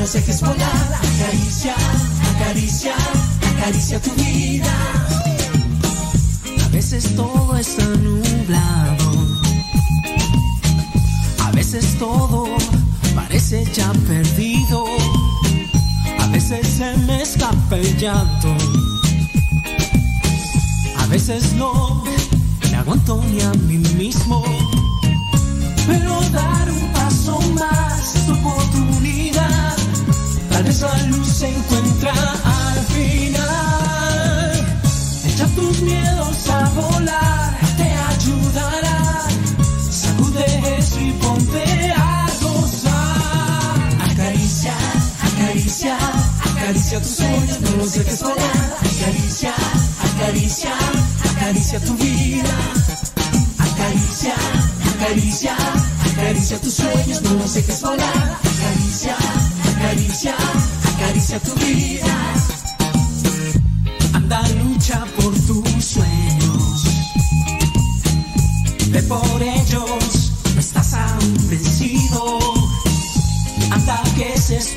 los dejes volar. Acaricia, acaricia, acaricia tu vida. A veces todo está nublado. A veces todo parece ya perdido. A veces se me escapa el llanto. A veces no me aguanto ni a mí mismo. Pero dar un paso más, tu oportunidad. Tal la luz se encuentra al final. Echa tus miedos a volar, te ayudará. Sacude eso y ponte a gozar. Acaricia, acaricia, acaricia tus sueños, no los dejes volar. Acaricia, acaricia, acaricia tu vida. Acaricia, acaricia, acaricia tus sueños, no los dejes volar. Acaricia, acaricia, tu vida. Anda, lucha por tus sueños. Ve por ellos, no estás aún vencido. Anda, que ese es.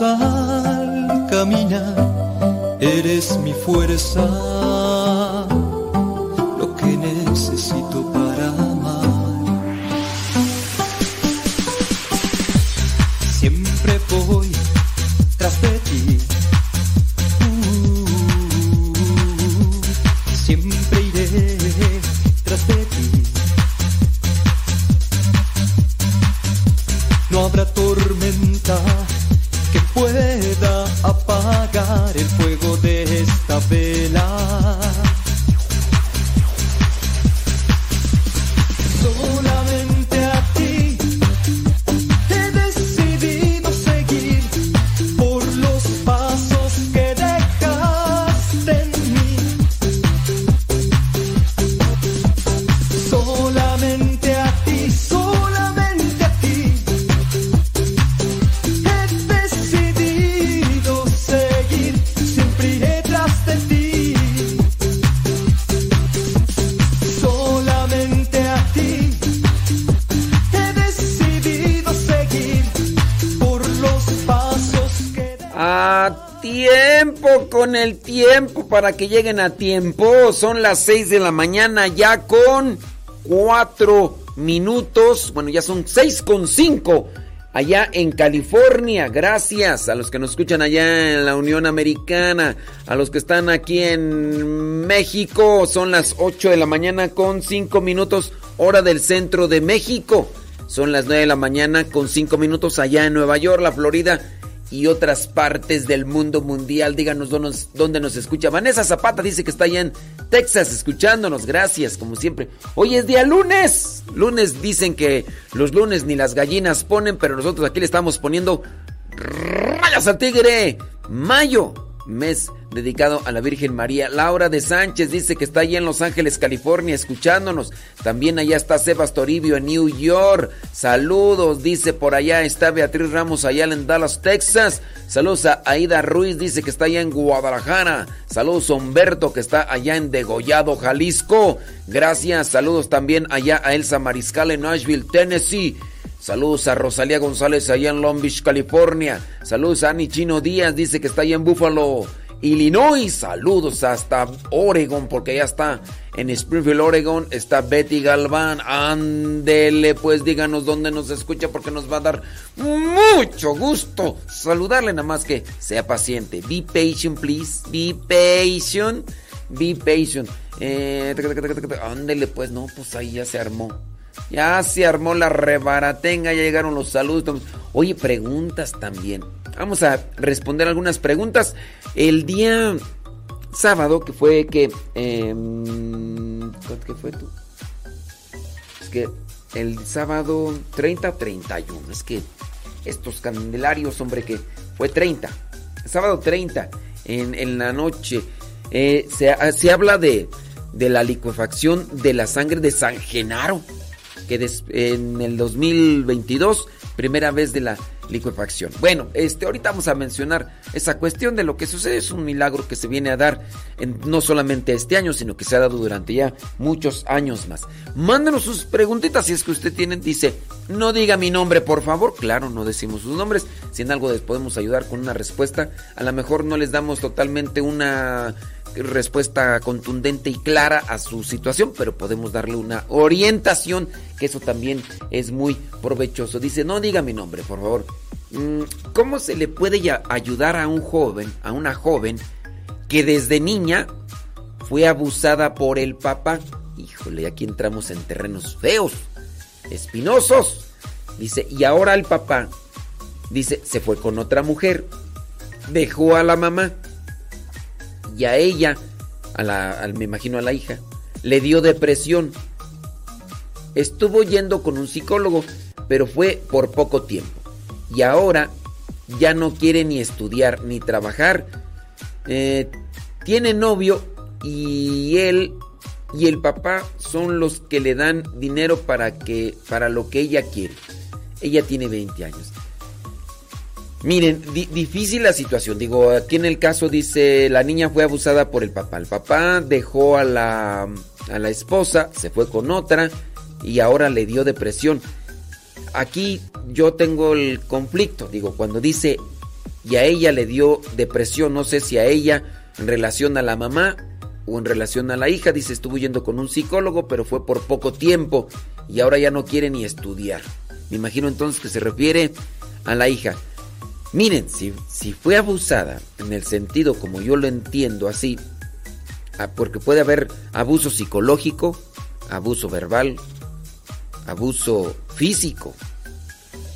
Al caminar. Eres mi fuerza, el tiempo, para que lleguen a tiempo. Son las 6 de la mañana ya con cuatro minutos. Bueno, ya son seis con cinco allá en California. Gracias a los que nos escuchan allá en la Unión Americana, a los que están aquí en México. Son las 8 de la mañana con 5 minutos, hora del centro de México. Son las 9 de la mañana con 5 minutos allá en Nueva York, la Florida y otras partes del mundo mundial. Díganos dónde nos, escucha. Vanessa Zapata dice que está allá en Texas escuchándonos. Gracias, como siempre. Hoy es día lunes. Lunes dicen que los lunes ni las gallinas ponen, pero nosotros aquí le estamos poniendo rayas al tigre. Mayo, mes dedicado a la Virgen María. Laura de Sánchez dice que está allá en Los Ángeles, California, escuchándonos. También allá está Sebas Toribio en New York. Saludos, dice por allá está Beatriz Ramos allá en Dallas, Texas. Saludos a Aida Ruiz, dice que está allá en Guadalajara. Saludos a Humberto que está allá en Degollado, Jalisco. Gracias, saludos también allá a Elsa Mariscal en Nashville, Tennessee. Saludos a Rosalía González allá en Long Beach, California. Saludos a Ani Chino Díaz, dice que está allá en Buffalo. Illinois. Saludos hasta Oregon, porque ya está en Springfield, Oregon. Está Betty Galván. Ándele, pues díganos dónde nos escucha, porque nos va a dar mucho gusto saludarle, nada más que sea paciente. Be patient, please. Be patient. Be patient. Eh, ándele, pues no, pues ahí ya se armó. Ya se armó la rebaratenga, ya llegaron los saludos. Oye, preguntas también. Vamos a responder algunas preguntas. El día sábado, que fue que... Eh, ¿Qué fue tú? Es que el sábado 30 31. Es que estos candelarios, hombre, que fue 30. sábado 30, en, en la noche, eh, se, se, habla de, de la licuefacción de la sangre de San Genaro que en el 2022, primera vez de la liquefacción. Bueno, este, ahorita vamos a mencionar esa cuestión de lo que sucede. Es un milagro que se viene a dar no solamente este año, sino que se ha dado durante ya muchos años más. Mándenos sus preguntitas si es que usted tiene. Dice, no diga mi nombre, por favor. Claro, no decimos sus nombres. Si en algo les podemos ayudar con una respuesta, a lo mejor no les damos totalmente una respuesta contundente y clara a su situación, pero podemos darle una orientación, que eso también es muy provechoso. Dice, no diga mi nombre, por favor. Mm, ¿Cómo se le puede ayudar a un joven, a una joven, que desde niña fue abusada por el papá? Híjole, aquí entramos en terrenos feos, espinosos. Dice, y ahora el papá, dice, se fue con otra mujer, dejó a la mamá y a ella, a la, me imagino a la hija, le dio depresión. Estuvo yendo con un psicólogo, pero fue por poco tiempo. Y ahora ya no quiere ni estudiar ni trabajar. Eh, tiene novio y él y el papá son los que le dan dinero para que para lo que ella quiere. Ella tiene 20 años. Miren, difícil la situación. Digo, aquí en el caso dice, la niña fue abusada por el papá. El papá dejó a la, a la esposa, se fue con otra y ahora le dio depresión. Aquí yo tengo el conflicto. Digo, cuando dice, y a ella le dio depresión, no sé si a ella en relación a la mamá o en relación a la hija. Dice, estuvo yendo con un psicólogo, pero fue por poco tiempo y ahora ya no quiere ni estudiar. Me imagino entonces que se refiere a la hija. Miren, si, si fue abusada en el sentido como yo lo entiendo así, ah, porque puede haber abuso psicológico, abuso verbal, abuso físico.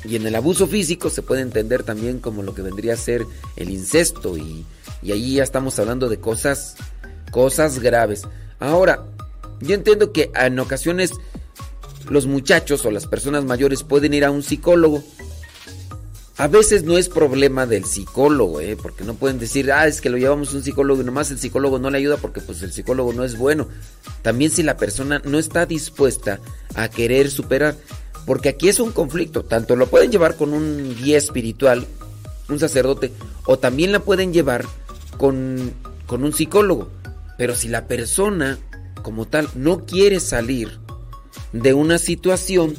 Y en el abuso físico se puede entender también como lo que vendría a ser el incesto y, y ahí ya estamos hablando de cosas, cosas graves. Ahora, yo entiendo que en ocasiones los muchachos o las personas mayores pueden ir a un psicólogo a veces no es problema del psicólogo, ¿eh? porque no pueden decir, ah, es que lo llevamos a un psicólogo y nomás el psicólogo no le ayuda porque pues el psicólogo no es bueno. También si la persona no está dispuesta a querer superar, porque aquí es un conflicto, tanto lo pueden llevar con un guía espiritual, un sacerdote, o también la pueden llevar con, con un psicólogo. Pero si la persona como tal no quiere salir de una situación,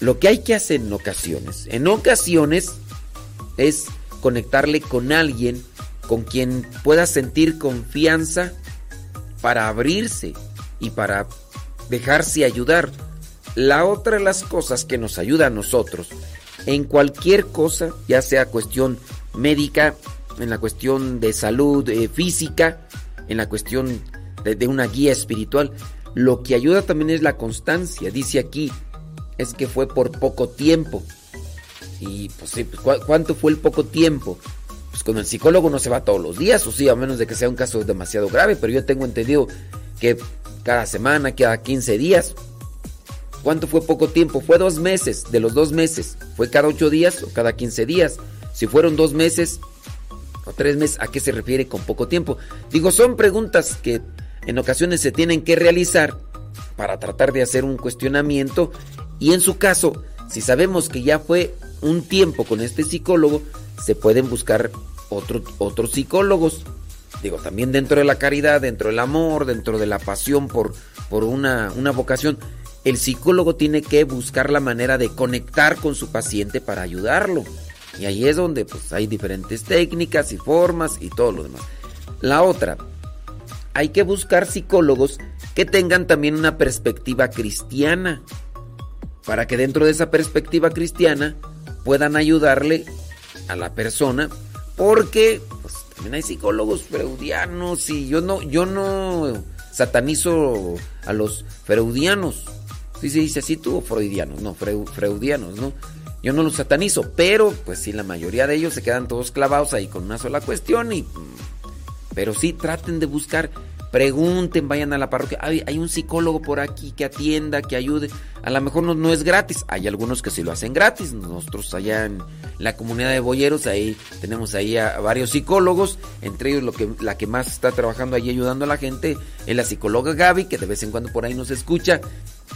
lo que hay que hacer en ocasiones, en ocasiones es conectarle con alguien con quien pueda sentir confianza para abrirse y para dejarse ayudar. La otra de las cosas que nos ayuda a nosotros en cualquier cosa, ya sea cuestión médica, en la cuestión de salud eh, física, en la cuestión de, una guía espiritual, lo que ayuda también es la constancia. Dice aquí, es que fue por poco tiempo. Y pues sí, pues, ¿cuánto fue el poco tiempo? Pues con el psicólogo no se va todos los días, o sí, a menos de que sea un caso demasiado grave, pero yo tengo entendido que cada semana, cada 15 días. ¿Cuánto fue poco tiempo? Fue dos meses, de los dos meses. ¿Fue cada ocho días o cada 15 días? Si fueron dos meses o tres meses, ¿a qué se refiere con poco tiempo? Digo, son preguntas que en ocasiones se tienen que realizar para tratar de hacer un cuestionamiento y en su caso, si sabemos que ya fue un tiempo con este psicólogo, se pueden buscar otros psicólogos. Digo, también dentro de la caridad, dentro del amor, dentro de la pasión por, por una, una vocación, el psicólogo tiene que buscar la manera de conectar con su paciente para ayudarlo. Y ahí es donde pues, hay diferentes técnicas y formas y todo lo demás. La otra, hay que buscar psicólogos que tengan también una perspectiva cristiana, para que dentro de esa perspectiva cristiana puedan ayudarle a la persona, porque pues, también hay psicólogos freudianos y yo no, yo no satanizo a los freudianos. Si se dice así tú freudianos, no, freudianos, ¿no? Yo no los satanizo, pero pues sí, la mayoría de ellos se quedan todos clavados ahí con una sola cuestión y... Pero sí, traten de buscar Pregunten, vayan a la parroquia. Hay, un psicólogo por aquí que atienda, que ayude. A lo mejor no, no, es gratis. Hay algunos que sí lo hacen gratis. Nosotros allá en la comunidad de boyeros, ahí tenemos ahí a varios psicólogos. Entre ellos lo que, la que más está trabajando ahí ayudando a la gente es la psicóloga Gaby, que de vez en cuando por ahí nos escucha.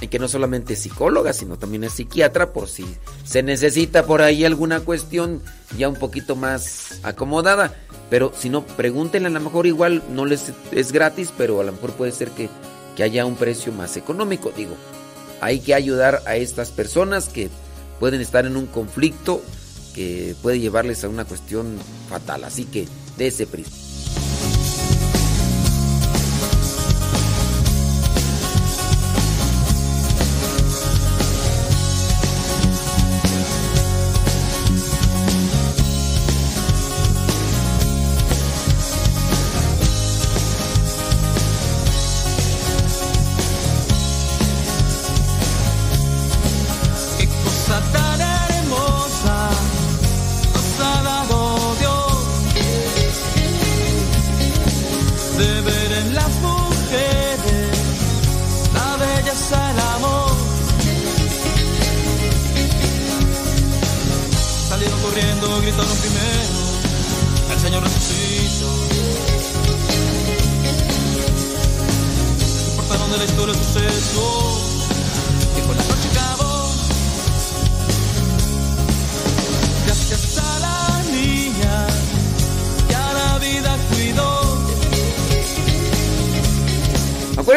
Y que no solamente es psicóloga, sino también es psiquiatra, por si se necesita por ahí alguna cuestión ya un poquito más acomodada. Pero si no, pregúntenle, a lo mejor igual no les es gratis, pero a lo mejor puede ser que, que haya un precio más económico. Digo, hay que ayudar a estas personas que pueden estar en un conflicto que puede llevarles a una cuestión fatal. Así que de ese prisma.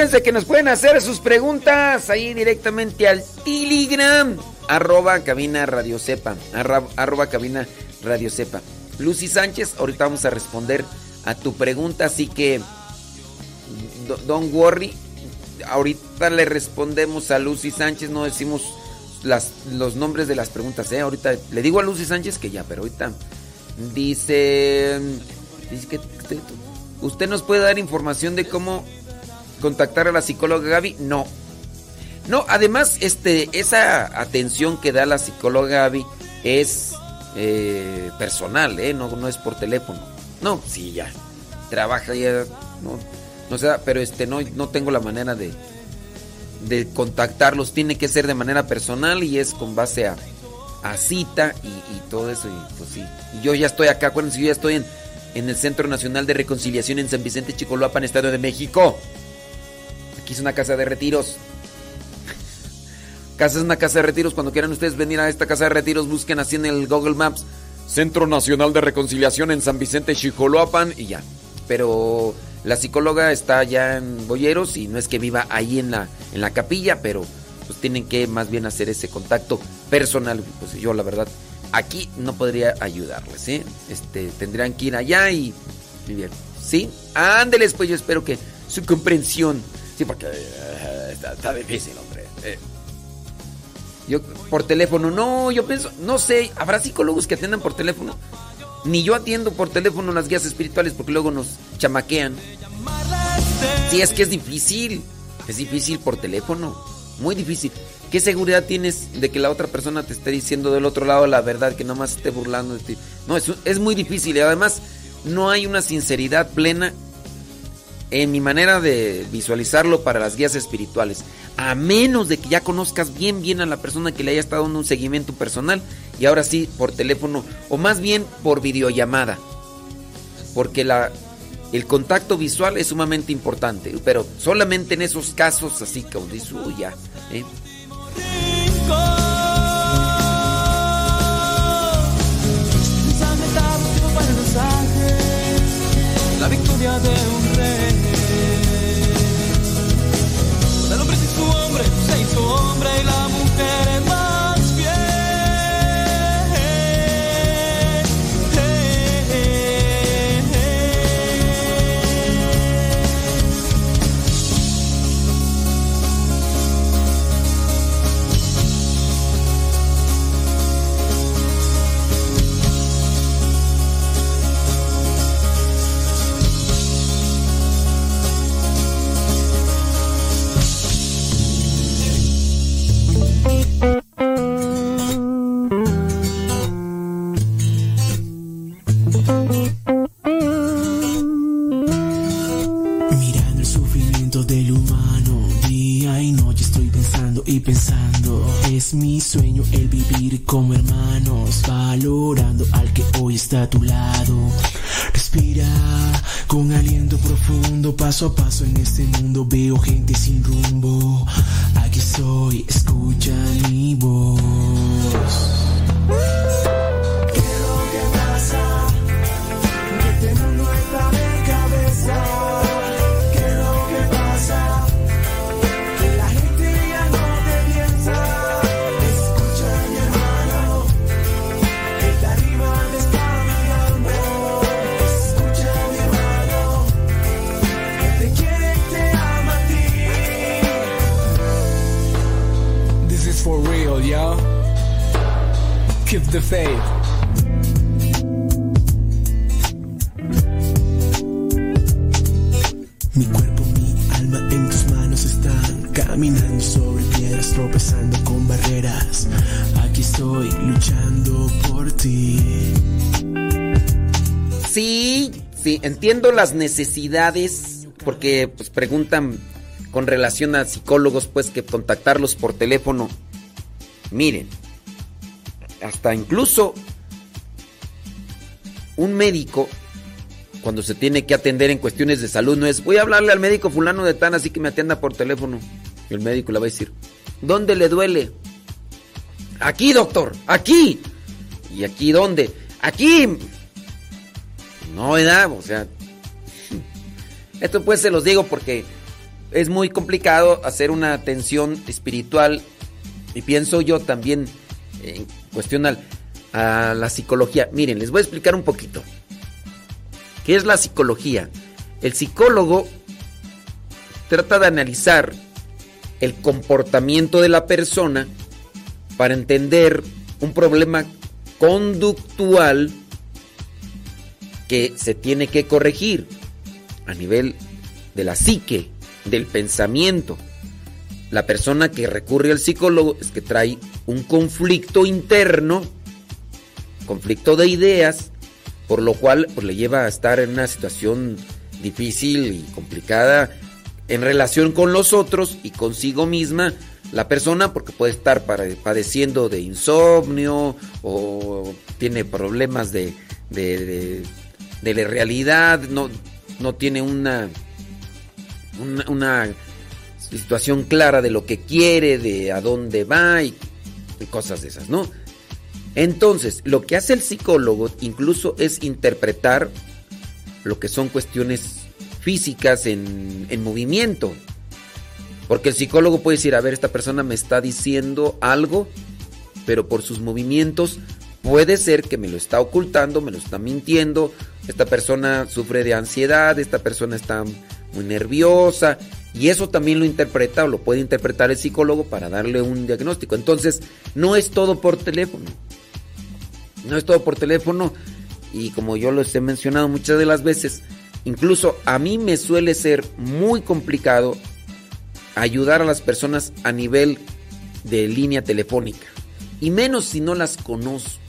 Que nos pueden hacer sus preguntas ahí directamente al Telegram. Arroba cabina radio sepa. Arroba, cabina radio sepa. Lucy Sánchez, ahorita vamos a responder a tu pregunta, así que don't worry. Ahorita le respondemos a Lucy Sánchez, no decimos las, los nombres de las preguntas, ¿eh? Ahorita le digo a Lucy Sánchez que ya, pero ahorita dice, dice que usted nos puede dar información de cómo contactar a la psicóloga Gaby? No. No, además, este, esa atención que da la psicóloga Gaby es eh, personal, ¿eh? No, no es por teléfono. No, sí, ya. Trabaja ya. No, no sé, pero este, no, no tengo la manera de, de contactarlos. Tiene que ser de manera personal y es con base a, a cita y, todo eso. Y pues sí. Y yo ya estoy acá, acuérdense, yo ya estoy en, en el Centro Nacional de Reconciliación en San Vicente Chicoloapan, Estado de México es una casa de retiros. Casa es una casa de retiros. Cuando quieran ustedes venir a esta casa de retiros, busquen así en el Google Maps. Centro Nacional de Reconciliación en San Vicente, Chicoloapan y ya. Pero la psicóloga está allá en Boyeros y no es que viva ahí en la, en la capilla, pero pues tienen que más bien hacer ese contacto personal. Pues yo la verdad aquí no podría ayudarles, ¿eh? Este, tendrían que ir allá y, y bien. ¿Sí? Ándeles, pues yo espero que su comprensión porque eh, está, difícil, hombre. Eh. Yo por teléfono, no, yo pienso, no sé, habrá psicólogos que atiendan por teléfono. Ni yo atiendo por teléfono las guías espirituales porque luego nos chamaquean. Sí, es que es difícil. Es difícil por teléfono. Muy difícil. ¿Qué seguridad tienes de que la otra persona te esté diciendo del otro lado la verdad, que nomás esté burlando de ti? No, es, es muy difícil y además no hay una sinceridad plena en mi manera de visualizarlo para las guías espirituales. A menos de que ya conozcas bien bien a la persona que le haya estado dando un seguimiento personal y ahora sí por teléfono o más bien por videollamada. Porque la, el contacto visual es sumamente importante, pero solamente en esos casos así que dice, ya. ¿eh? Hombre y la mujer es tropezando con barreras. Aquí estoy luchando por ti. Sí, sí, entiendo las necesidades porque pues preguntan con relación a psicólogos pues que contactarlos por teléfono. Miren, hasta incluso un médico cuando se tiene que atender en cuestiones de salud no es voy a hablarle al médico fulano de tan así que me atienda por teléfono. El médico le va a decir, ¿dónde le duele? Aquí, doctor, aquí. ¿Y aquí dónde? Aquí. No, ¿verdad? O sea, esto pues se los digo porque es muy complicado hacer una atención espiritual y pienso yo también en cuestión al- a la psicología. Miren, les voy a explicar un poquito. ¿Qué es la psicología? El psicólogo trata de analizar el comportamiento de la persona para entender un problema conductual que se tiene que corregir a nivel de la psique, del pensamiento. La persona que recurre al psicólogo es que trae un conflicto interno, conflicto de ideas, por lo cual pues, le lleva a estar en una situación difícil y complicada en relación con los otros y consigo misma la persona porque puede estar padeciendo de insomnio o tiene problemas de, de, de- realidad, no, no tiene una, una, situación clara de lo que quiere, de a dónde va y cosas de esas, ¿no? Entonces, lo que hace el psicólogo incluso es interpretar lo que son cuestiones físicas en, en movimiento. Porque el psicólogo puede decir, a ver, esta persona me está diciendo algo, pero por sus movimientos puede ser que me lo está ocultando, me lo está mintiendo. Esta persona sufre de ansiedad, esta persona está muy nerviosa Y eso también lo interpreta o lo puede interpretar el psicólogo para darle un diagnóstico. Entonces, no es todo por teléfono. No es todo por teléfono. Y como yo les he mencionado muchas de las veces, incluso a mí me suele ser muy complicado ayudar a las personas a nivel de línea telefónica. Y menos si no las conozco.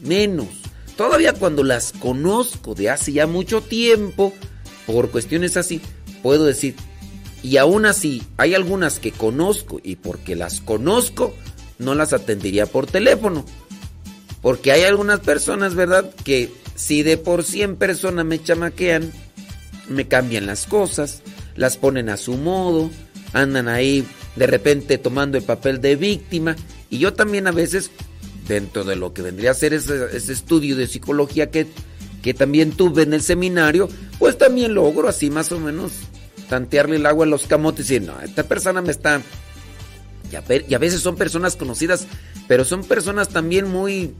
Menos. Todavía cuando las conozco de hace ya mucho tiempo, por cuestiones así, puedo decir, y aún así, hay algunas que conozco y porque las conozco, no las atendería por teléfono. Porque hay algunas personas, ¿verdad? Que si de por 100 personas me chamaquean, me cambian las cosas, las ponen a su modo, andan ahí de repente tomando el papel de víctima. Y yo también a veces, dentro de lo que vendría a ser ese, estudio de psicología que, que también tuve en el seminario, pues también logro así más o menos tantearle el agua en los camotes y decir, no, esta persona me está... Y a, veces son personas conocidas, pero son personas también muy,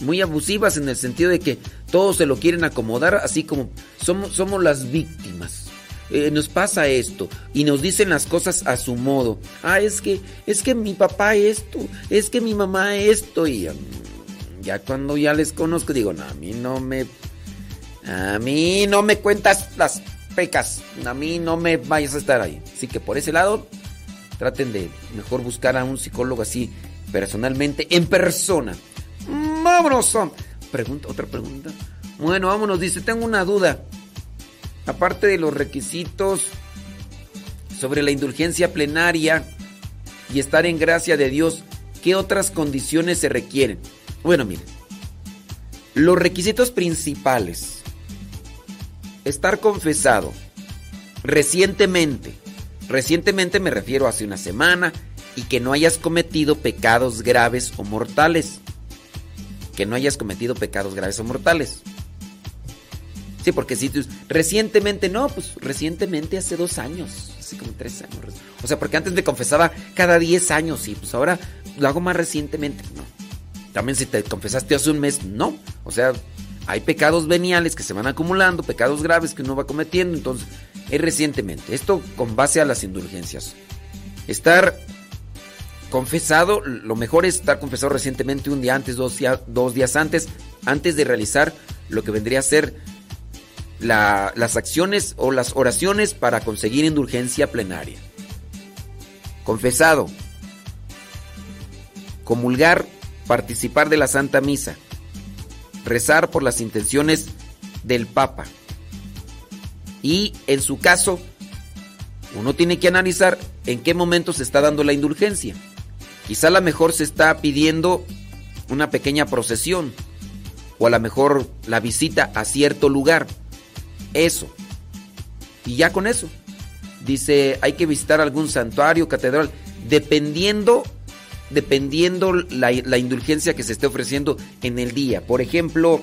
muy abusivas en el sentido de que todos se lo quieren acomodar, así como somos, somos las víctimas. Eh, nos pasa esto y nos dicen las cosas a su modo. Ah, es que es que mi papá esto, es que mi mamá esto y mm, ya cuando ya les conozco digo, no, a mí no me a mí no me cuentas las pecas. A mí no me vayas a estar ahí. Así que por ese lado, traten de mejor buscar a un psicólogo así personalmente, en persona. Vámonos. Pregunta, otra pregunta. Bueno, vámonos. Dice, tengo una duda. Aparte de los requisitos sobre la indulgencia plenaria y estar en gracia de Dios, ¿qué otras condiciones se requieren? Bueno, miren. Los requisitos principales estar confesado recientemente, recientemente me refiero a hace una semana, y que no hayas cometido pecados graves o mortales. Que no hayas cometido pecados graves o mortales. Sí, porque si tú recientemente, no, pues recientemente hace dos años, así como tres años. O sea, porque antes me confesaba cada diez años y pues ahora lo hago más recientemente. No. También si te confesaste hace un mes, no. O sea, hay pecados veniales que se van acumulando, pecados graves que uno va cometiendo, entonces es recientemente. Esto con base a las indulgencias. Estar confesado, lo mejor es estar confesado recientemente un día antes, dos, días antes, antes de realizar lo que vendría a ser las acciones o las oraciones para conseguir indulgencia plenaria. Confesado. Comulgar, participar de la Santa Misa rezar por las intenciones del Papa. Y en su caso, uno tiene que analizar en qué momento se está dando la indulgencia. Quizá a lo mejor se está pidiendo una pequeña procesión o a lo mejor la visita a cierto lugar. Eso. Y ya con eso. Dice, hay que visitar algún santuario, catedral, dependiendo dependiendo la, la indulgencia que se esté ofreciendo en el día. Por ejemplo,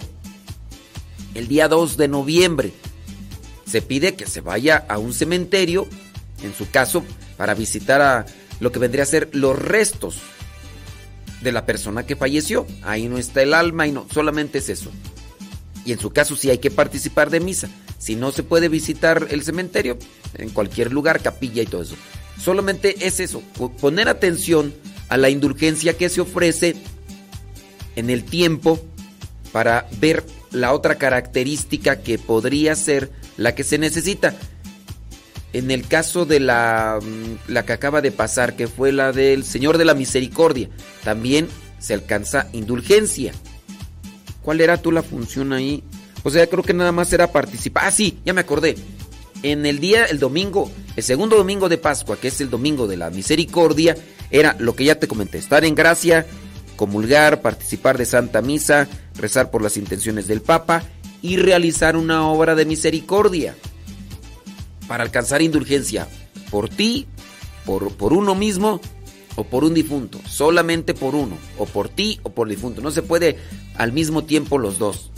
el día 2 de noviembre se pide que se vaya a un cementerio, en su caso, para visitar a lo que vendría a ser los restos de la persona que falleció. Ahí no está el alma y no, solamente es eso. Y en su caso sí hay que participar de misa. Si no se puede visitar el cementerio, en cualquier lugar, capilla y todo eso. Solamente es eso, poner atención a la indulgencia que se ofrece en el tiempo para ver la otra característica que podría ser la que se necesita. En el caso de la, mm, la que acaba de pasar, que fue la del Señor de la Misericordia, también se alcanza indulgencia. ¿Cuál era tú la función ahí? O sea, creo que nada más era participar. Ah, sí, ya me acordé. En el día, el domingo, el segundo domingo de Pascua, que es el domingo de la misericordia, era lo que ya te comenté, estar en gracia, comulgar, participar de Santa Misa, rezar por las intenciones del Papa y realizar una obra de misericordia para alcanzar indulgencia por ti, por, por uno mismo o por un difunto, solamente por uno, o por ti o por difunto. No se puede al mismo tiempo los dos,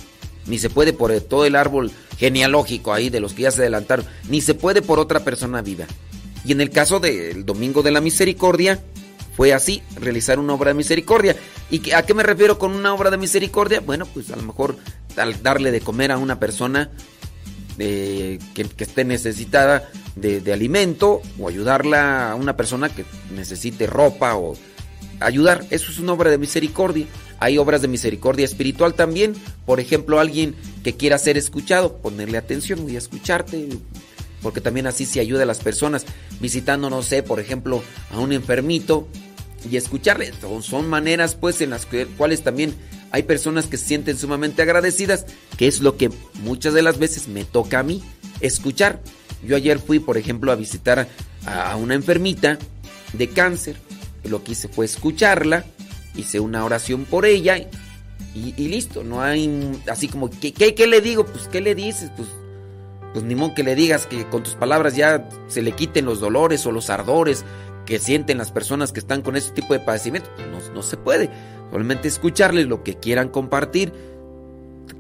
ni se puede por todo el árbol genealógico ahí de los que ya se adelantaron, ni se puede por otra persona viva. Y en el caso del Domingo de la Misericordia, fue así, realizar una obra de misericordia. ¿Y a qué me refiero con una obra de misericordia? Bueno, pues a lo mejor darle de comer a una persona que, esté necesitada de, alimento o ayudarla a una persona que necesite ropa o ayudar. Eso es una obra de misericordia. Hay obras de misericordia espiritual también. Por ejemplo, alguien que quiera ser escuchado, ponerle atención, voy a escucharte, porque también así se ayuda a las personas visitando, no sé, por ejemplo, a un enfermito y escucharle. Son maneras pues en las cuales también hay personas que se sienten sumamente agradecidas, que es lo que muchas de las veces me toca a mí, escuchar. Yo ayer fui, por ejemplo, a visitar a una enfermita de cáncer. Lo que hice fue escucharla, hice una oración por ella y, listo. No hay así como, ¿qué, ¿qué, le digo? Pues, ¿qué le dices? Pues, pues ni modo que le digas que con tus palabras ya se le quiten los dolores o los ardores que sienten las personas que están con ese tipo de padecimiento. Pues, no, se puede. Solamente escucharles lo que quieran compartir.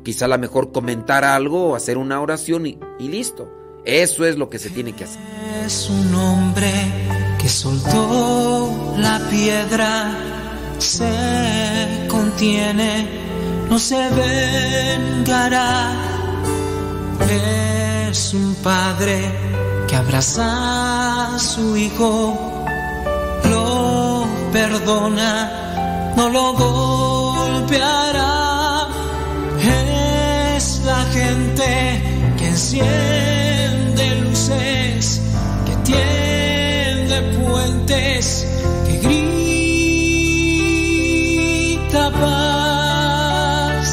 Quizá a lo mejor comentar algo o hacer una oración y listo. Eso es lo que se tiene que hacer. Es un hombre que soltó la piedra, se contiene, no se vengará. Es un padre que abraza a su hijo, perdona, no lo golpeará. Es la gente que enciende que tiende puentes, que grita paz.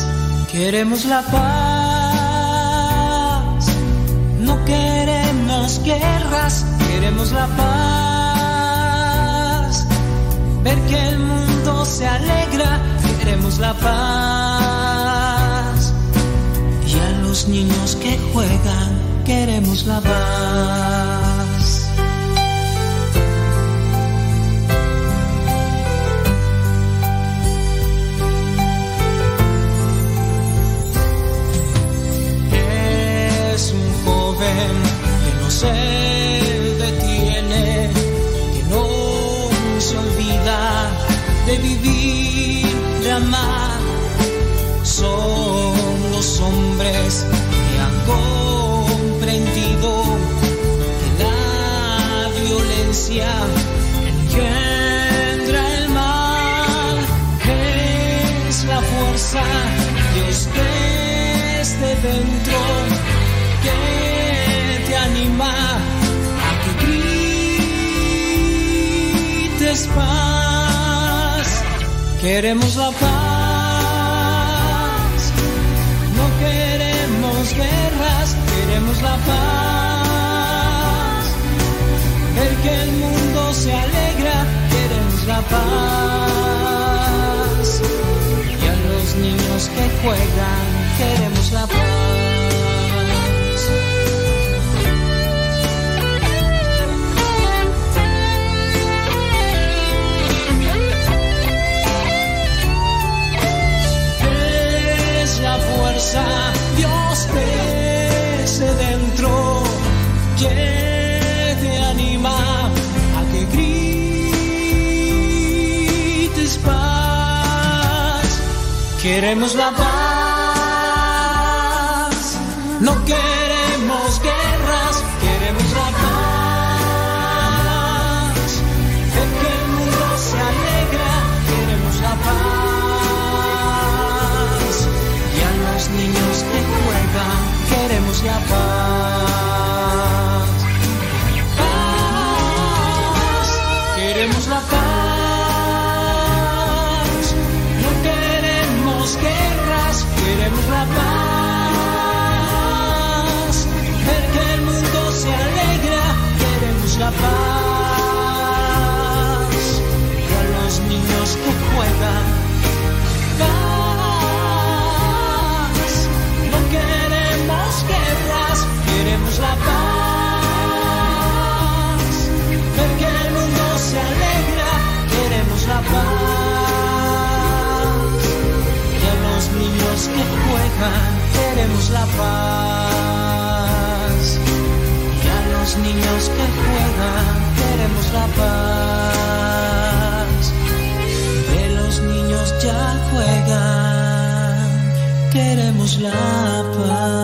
Queremos la paz, no queremos guerras, queremos la paz. Ver que el mundo se alegra, queremos la paz. Y a los niños que juegan queremos la paz. Fuerza Dios desde dentro que te anima a que grites paz. Queremos la paz. queremos la paz. Ver que el mundo se alegra, queremos la paz. Niños que juegan, queremos la paz. Queremos la paz, no queremos guerras, queremos la paz. De que el mundo se alegra, queremos la paz. Y a los niños que juegan queremos la paz. Paz. Y a los niños que juegan queremos la paz. Ver que el mundo se alegra, queremos la paz. Y a los niños que juegan, queremos la paz. Niños que juegan, queremos la paz. Que los niños ya juegan, queremos la paz.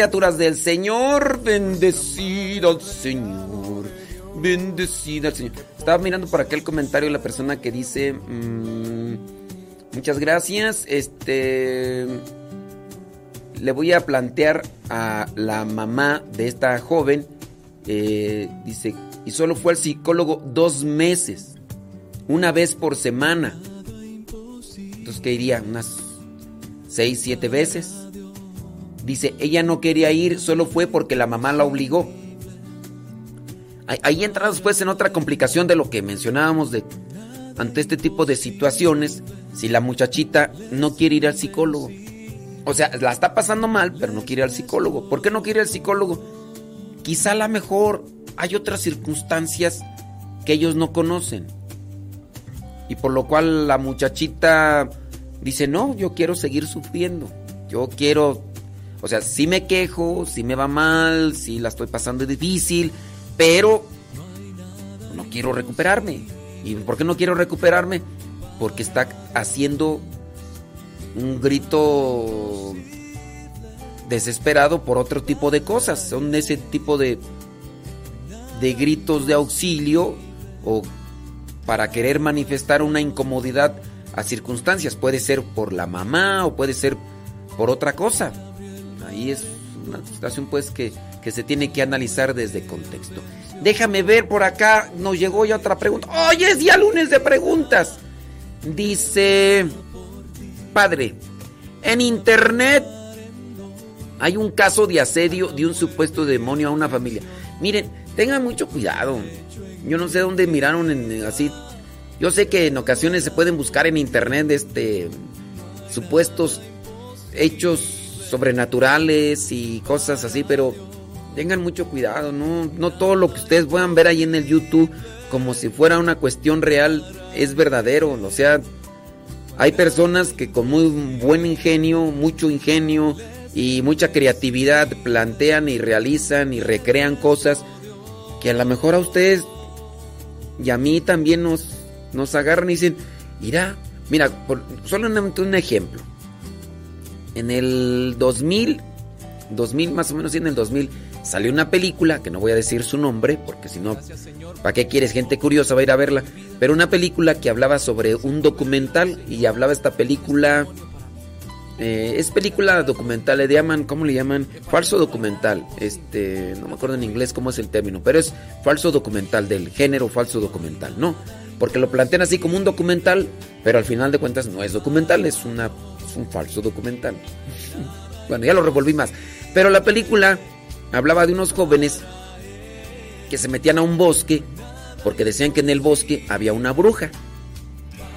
Criaturas del Señor, bendecido al Señor, bendecida al Señor. Estaba mirando por acá el comentario de la persona que dice, mm, muchas gracias, este, le voy a plantear a la mamá de esta joven, eh, dice, y solo fue al psicólogo dos meses, una vez por semana. Entonces, ¿qué iría? Unas seis, siete veces. Dice, ella no quería ir, solo fue porque la mamá la obligó. Ahí entra después en otra complicación de lo que mencionábamos de ante este tipo de situaciones, si la muchachita no quiere ir al psicólogo. O sea, la está pasando mal, pero no quiere ir al psicólogo. ¿Por qué no quiere ir al psicólogo? Quizá a lo mejor hay otras circunstancias que ellos no conocen. Y por lo cual la muchachita dice, no, yo quiero seguir sufriendo. Yo quiero, o sea, si me quejo, si me va mal, si la estoy pasando difícil, pero no quiero recuperarme. ¿Y por qué no quiero recuperarme? Porque está haciendo un grito desesperado por otro tipo de cosas. Son ese tipo de, de gritos de auxilio o para querer manifestar una incomodidad a circunstancias. Puede ser por la mamá o puede ser por otra cosa. Ahí es una situación pues que, que se tiene que analizar desde contexto. Déjame ver por acá, nos llegó ya otra pregunta. Hoy es día lunes de preguntas. Dice, padre, en internet hay un caso de asedio de un supuesto demonio a una familia. Miren, tengan mucho cuidado. Yo no sé dónde miraron así. Yo sé que en ocasiones se pueden buscar en internet este supuestos hechos sobrenaturales y cosas así, pero tengan mucho cuidado, no, no todo lo que ustedes puedan ver ahí en el YouTube como si fuera una cuestión real es verdadero, o sea, hay personas que con muy buen ingenio, mucho ingenio y mucha creatividad plantean y realizan y recrean cosas que a lo mejor a ustedes y a mí también nos, nos agarran y dicen, mira, mira, por, solamente un ejemplo. En el 2000, 2000 más o menos, en el 2000 salió una película, que no voy a decir su nombre, porque si no, ¿para qué quieres? Gente curiosa va a ir a verla. Pero una película que hablaba sobre un documental y hablaba esta película... Eh, es película documental, le llaman, ¿cómo le llaman? Falso documental. Este, no me acuerdo en inglés cómo es el término, pero es falso documental, del género falso documental, ¿no? Porque lo plantean así como un documental, pero al final de cuentas no es documental, es, una, es un falso documental. bueno, ya lo revolví más. Pero la película hablaba de unos jóvenes que se metían a un bosque porque decían que en el bosque había una bruja.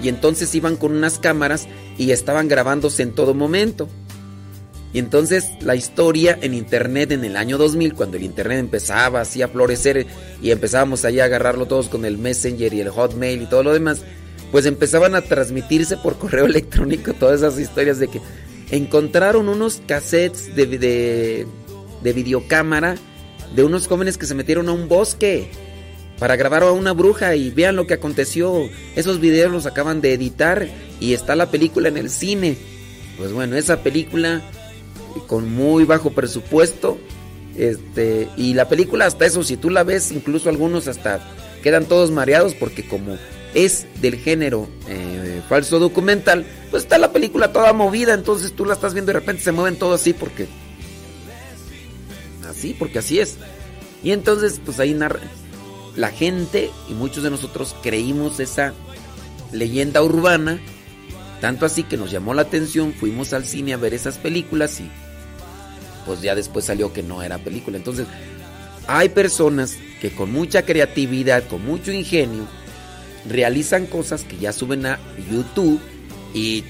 Y entonces iban con unas cámaras y estaban grabándose en todo momento. Y entonces la historia en internet en el año 2000, cuando el internet empezaba así a florecer y empezábamos ahí a agarrarlo todos con el Messenger y el Hotmail y todo lo demás, pues empezaban a transmitirse por correo electrónico todas esas historias de que encontraron unos cassettes de, de de videocámara de unos jóvenes que se metieron a un bosque para grabar a una bruja y vean lo que aconteció. Esos videos los acaban de editar y está la película en el cine. Pues bueno, esa película con muy bajo presupuesto este y la película hasta eso si tú la ves incluso algunos hasta quedan todos mareados porque como es del género eh, falso documental pues está la película toda movida entonces tú la estás viendo y de repente se mueven todo así porque así, porque así es. Y entonces, pues ahí narra, la gente y muchos de nosotros creímos esa leyenda urbana, tanto así que nos llamó la atención, fuimos al cine a ver esas películas y pues ya después salió que no era película. Entonces, hay personas que con mucha creatividad, con mucho ingenio, realizan cosas que ya suben a YouTube y,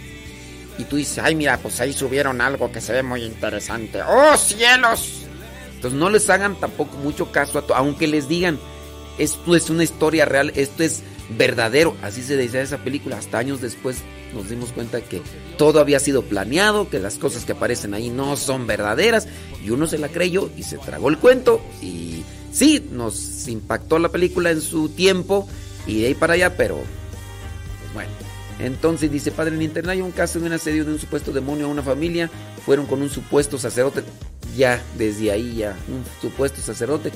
y tú dices, ay mira, pues ahí subieron algo que se ve muy interesante. ¡Oh cielos! Entonces no les hagan tampoco mucho caso, a aunque les digan, esto es una historia real, esto es verdadero. Así se decía esa película. Hasta años después nos dimos cuenta que todo había sido planeado, que las cosas que aparecen ahí no son verdaderas. Y uno se la creyó y se tragó el cuento. Y sí, nos impactó la película en su tiempo y de ahí para allá, pero pues bueno. Entonces dice, padre, en internet hay un caso de un asedio de un supuesto demonio a una familia. Fueron con un supuesto sacerdote. Ya, desde ahí ya, un supuesto sacerdote.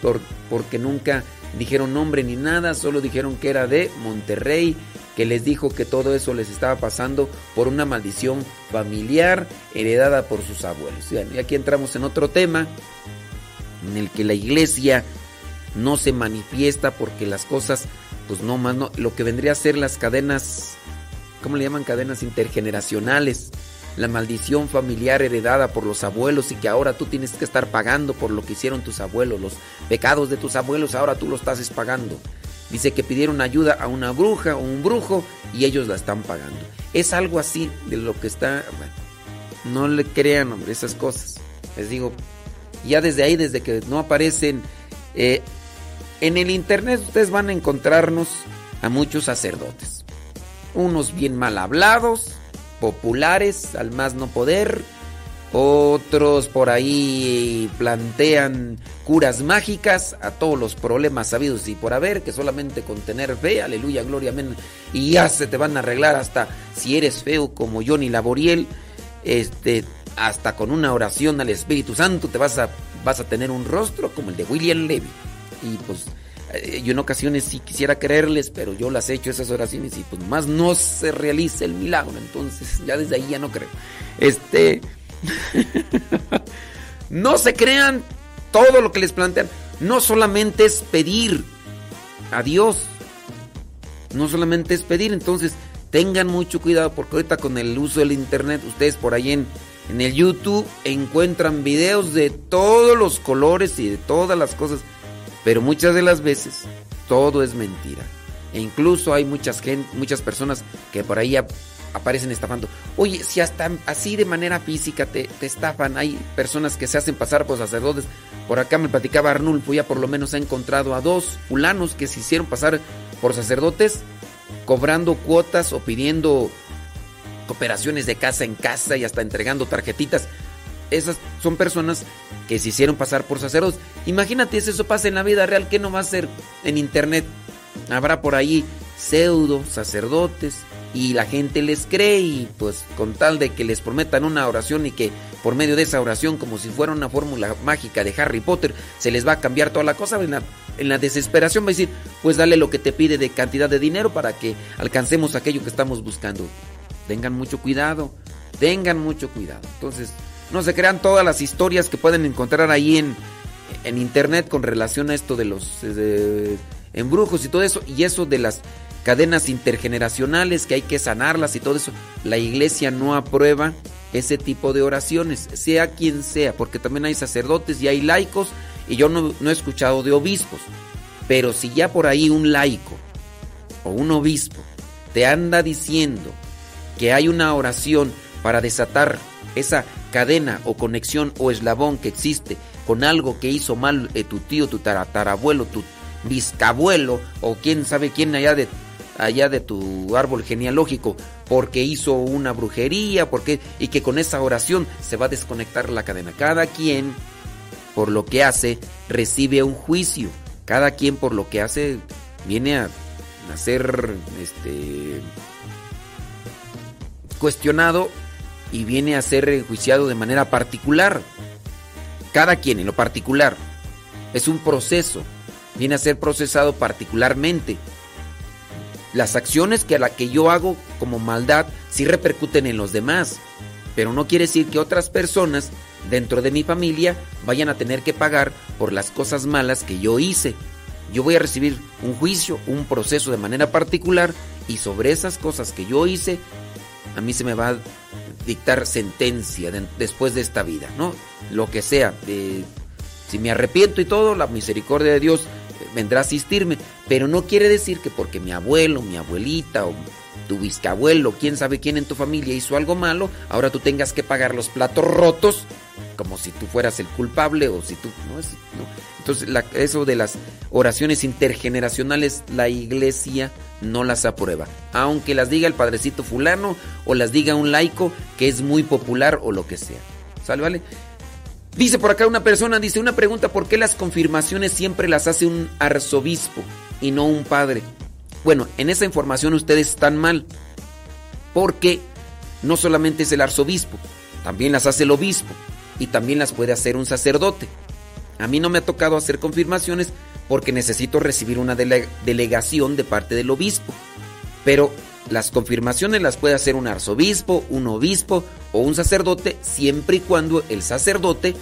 Por, porque nunca dijeron nombre ni nada, solo dijeron que era de Monterrey, que les dijo que todo eso les estaba pasando por una maldición familiar heredada por sus abuelos. Y aquí entramos en otro tema en el que la iglesia no se manifiesta porque las cosas, pues no más, no, lo que vendría a ser las cadenas, ¿cómo le llaman? Cadenas intergeneracionales la maldición familiar heredada por los abuelos y que ahora tú tienes que estar pagando por lo que hicieron tus abuelos, los pecados de tus abuelos, ahora tú lo estás pagando. Dice que pidieron ayuda a una bruja o un brujo y ellos la están pagando. Es algo así de lo que está... Bueno, no le crean, hombre, esas cosas. Les digo, ya desde ahí, desde que no aparecen... Eh, en el internet ustedes van a encontrarnos a muchos sacerdotes. Unos bien mal hablados, populares al más no poder. Otros por ahí plantean curas mágicas a todos los problemas sabidos y por haber, que solamente con tener fe, aleluya, gloria, amén, y ya se te van a arreglar hasta si eres feo como Johnny Laboriel, este, hasta con una oración al Espíritu Santo te vas a, vas a tener un rostro como el de William Levy. Y pues eh, yo en ocasiones sí quisiera creerles, pero yo las he hecho esas oraciones y pues más no se realiza el milagro. Entonces ya desde ahí ya no creo. Este... no se crean todo lo que les plantean. No solamente es pedir a Dios. No solamente es pedir. Entonces tengan mucho cuidado porque ahorita con el uso del internet, ustedes por ahí en, en el YouTube encuentran videos de todos los colores y de todas las cosas pero muchas de las veces todo es mentira. E incluso hay muchas, gente, muchas personas que por ahí aparecen estafando. Oye, si hasta así de manera física te, estafan, hay personas que se hacen pasar por sacerdotes. Por acá me platicaba Arnulfo, ya por lo menos ha encontrado a dos fulanos que se hicieron pasar por sacerdotes, cobrando cuotas o pidiendo cooperaciones de casa en casa y hasta entregando tarjetitas esas son personas que se hicieron pasar por sacerdotes. Imagínate si eso pasa en la vida real, ¿qué no va a ser en internet? Habrá por ahí pseudo sacerdotes y la gente les cree y pues con tal de que les prometan una oración y que por medio de esa oración como si fuera una fórmula mágica de Harry Potter se les va a cambiar toda la cosa en la, en la desesperación va a decir pues dale lo que te pide de cantidad de dinero para que alcancemos aquello que estamos buscando tengan mucho cuidado tengan mucho cuidado entonces no se crean todas las historias que pueden encontrar ahí en, en internet con relación a esto de los embrujos y todo eso. Y eso de las cadenas intergeneracionales que hay que sanarlas y todo eso. La iglesia no aprueba ese tipo de oraciones, sea quien sea, porque también hay sacerdotes y hay laicos y yo no, no he escuchado de obispos. Pero si ya por ahí un laico o un obispo te anda diciendo que hay una oración para desatar esa cadena o conexión o eslabón que existe con algo que hizo mal eh, tu tío, tu tatarabuelo, tu bisabuelo o quién sabe quién allá de allá de tu árbol genealógico porque hizo una brujería, porque y que con esa oración se va a desconectar la cadena. Cada quien por lo que hace recibe un juicio. Cada quien por lo que hace viene a, a ser este cuestionado y viene a ser enjuiciado de manera particular. Cada quien en lo particular. Es un proceso. Viene a ser procesado particularmente. Las acciones que a la que yo hago como maldad sí repercuten en los demás. Pero no quiere decir que otras personas dentro de mi familia vayan a tener que pagar por las cosas malas que yo hice. Yo voy a recibir un juicio, un proceso de manera particular y sobre esas cosas que yo hice, a mí se me va dictar sentencia después de esta vida, ¿no? Lo que sea. si me arrepiento y todo, la misericordia de Dios eh, vendrá a asistirme. Pero no quiere decir que porque mi abuelo, mi abuelita o tu bisabuelo, quién sabe quién en tu familia hizo algo malo, ahora tú tengas que pagar los platos rotos como si tú fueras el culpable o si tú... No, Entonces, eso de las oraciones intergeneracionales, la iglesia no las aprueba. Aunque las diga el padrecito fulano o las diga un laico que es muy popular o lo que sea. ¿Sale, vale? Dice por acá una persona, dice una pregunta, ¿por qué las confirmaciones siempre las hace un arzobispo y no un padre? Bueno, en esa información ustedes están mal, porque no solamente es el arzobispo, también las hace el obispo y también las puede hacer un sacerdote. A mí no me ha tocado hacer confirmaciones porque necesito recibir una delegación de parte del obispo. Pero las confirmaciones las puede hacer un arzobispo, un obispo o un sacerdote siempre y cuando el sacerdote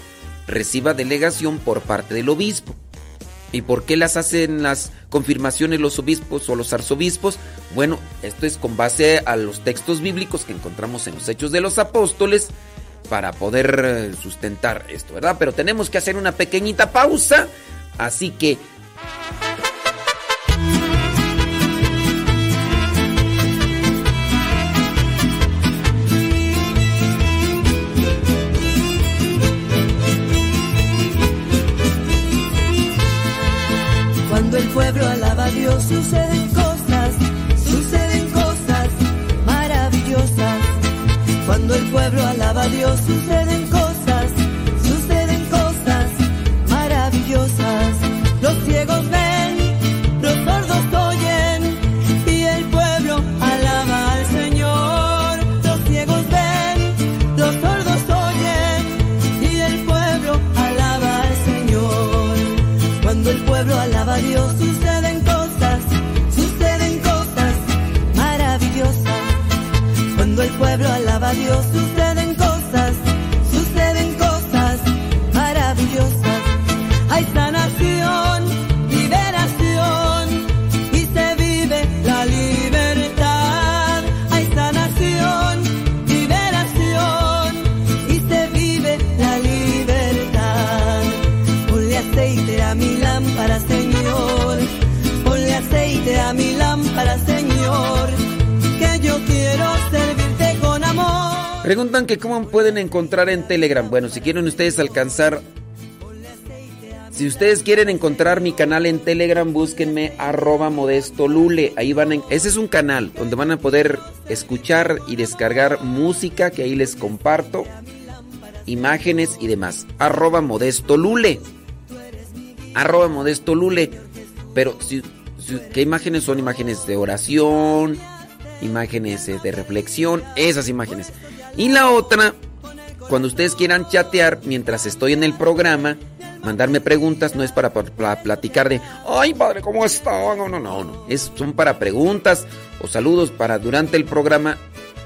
reciba delegación por parte del obispo. ¿Y por qué las hacen las confirmaciones los obispos o los arzobispos? Bueno, esto es con base a los textos bíblicos que encontramos en los Hechos de los Apóstoles para poder eh, sustentar esto, ¿verdad? Pero tenemos que hacer una pequeñita pausa, así que... Cuando el pueblo alaba a Dios suceden Cuando el pueblo alaba a Dios suceden pueblo alaba Preguntan que cómo pueden encontrar en Telegram. Bueno, si quieren ustedes alcanzar... Si ustedes quieren encontrar mi canal en Telegram, búsquenme arroba modesto lule. Ahí van ese es un canal donde van a poder escuchar y descargar música que ahí les comparto, imágenes y demás. Arroba modesto lule. Arroba modesto lule. Pero si- ¿qué imágenes son? Imágenes de oración, imágenes eh, de reflexión, esas imágenes. Y la otra, cuando ustedes quieran chatear mientras estoy en el programa, mandarme preguntas, no es para, pa- pa- platicar de, ay padre, ¿cómo está? No, no, no, no. Es, son para preguntas o saludos para durante el programa,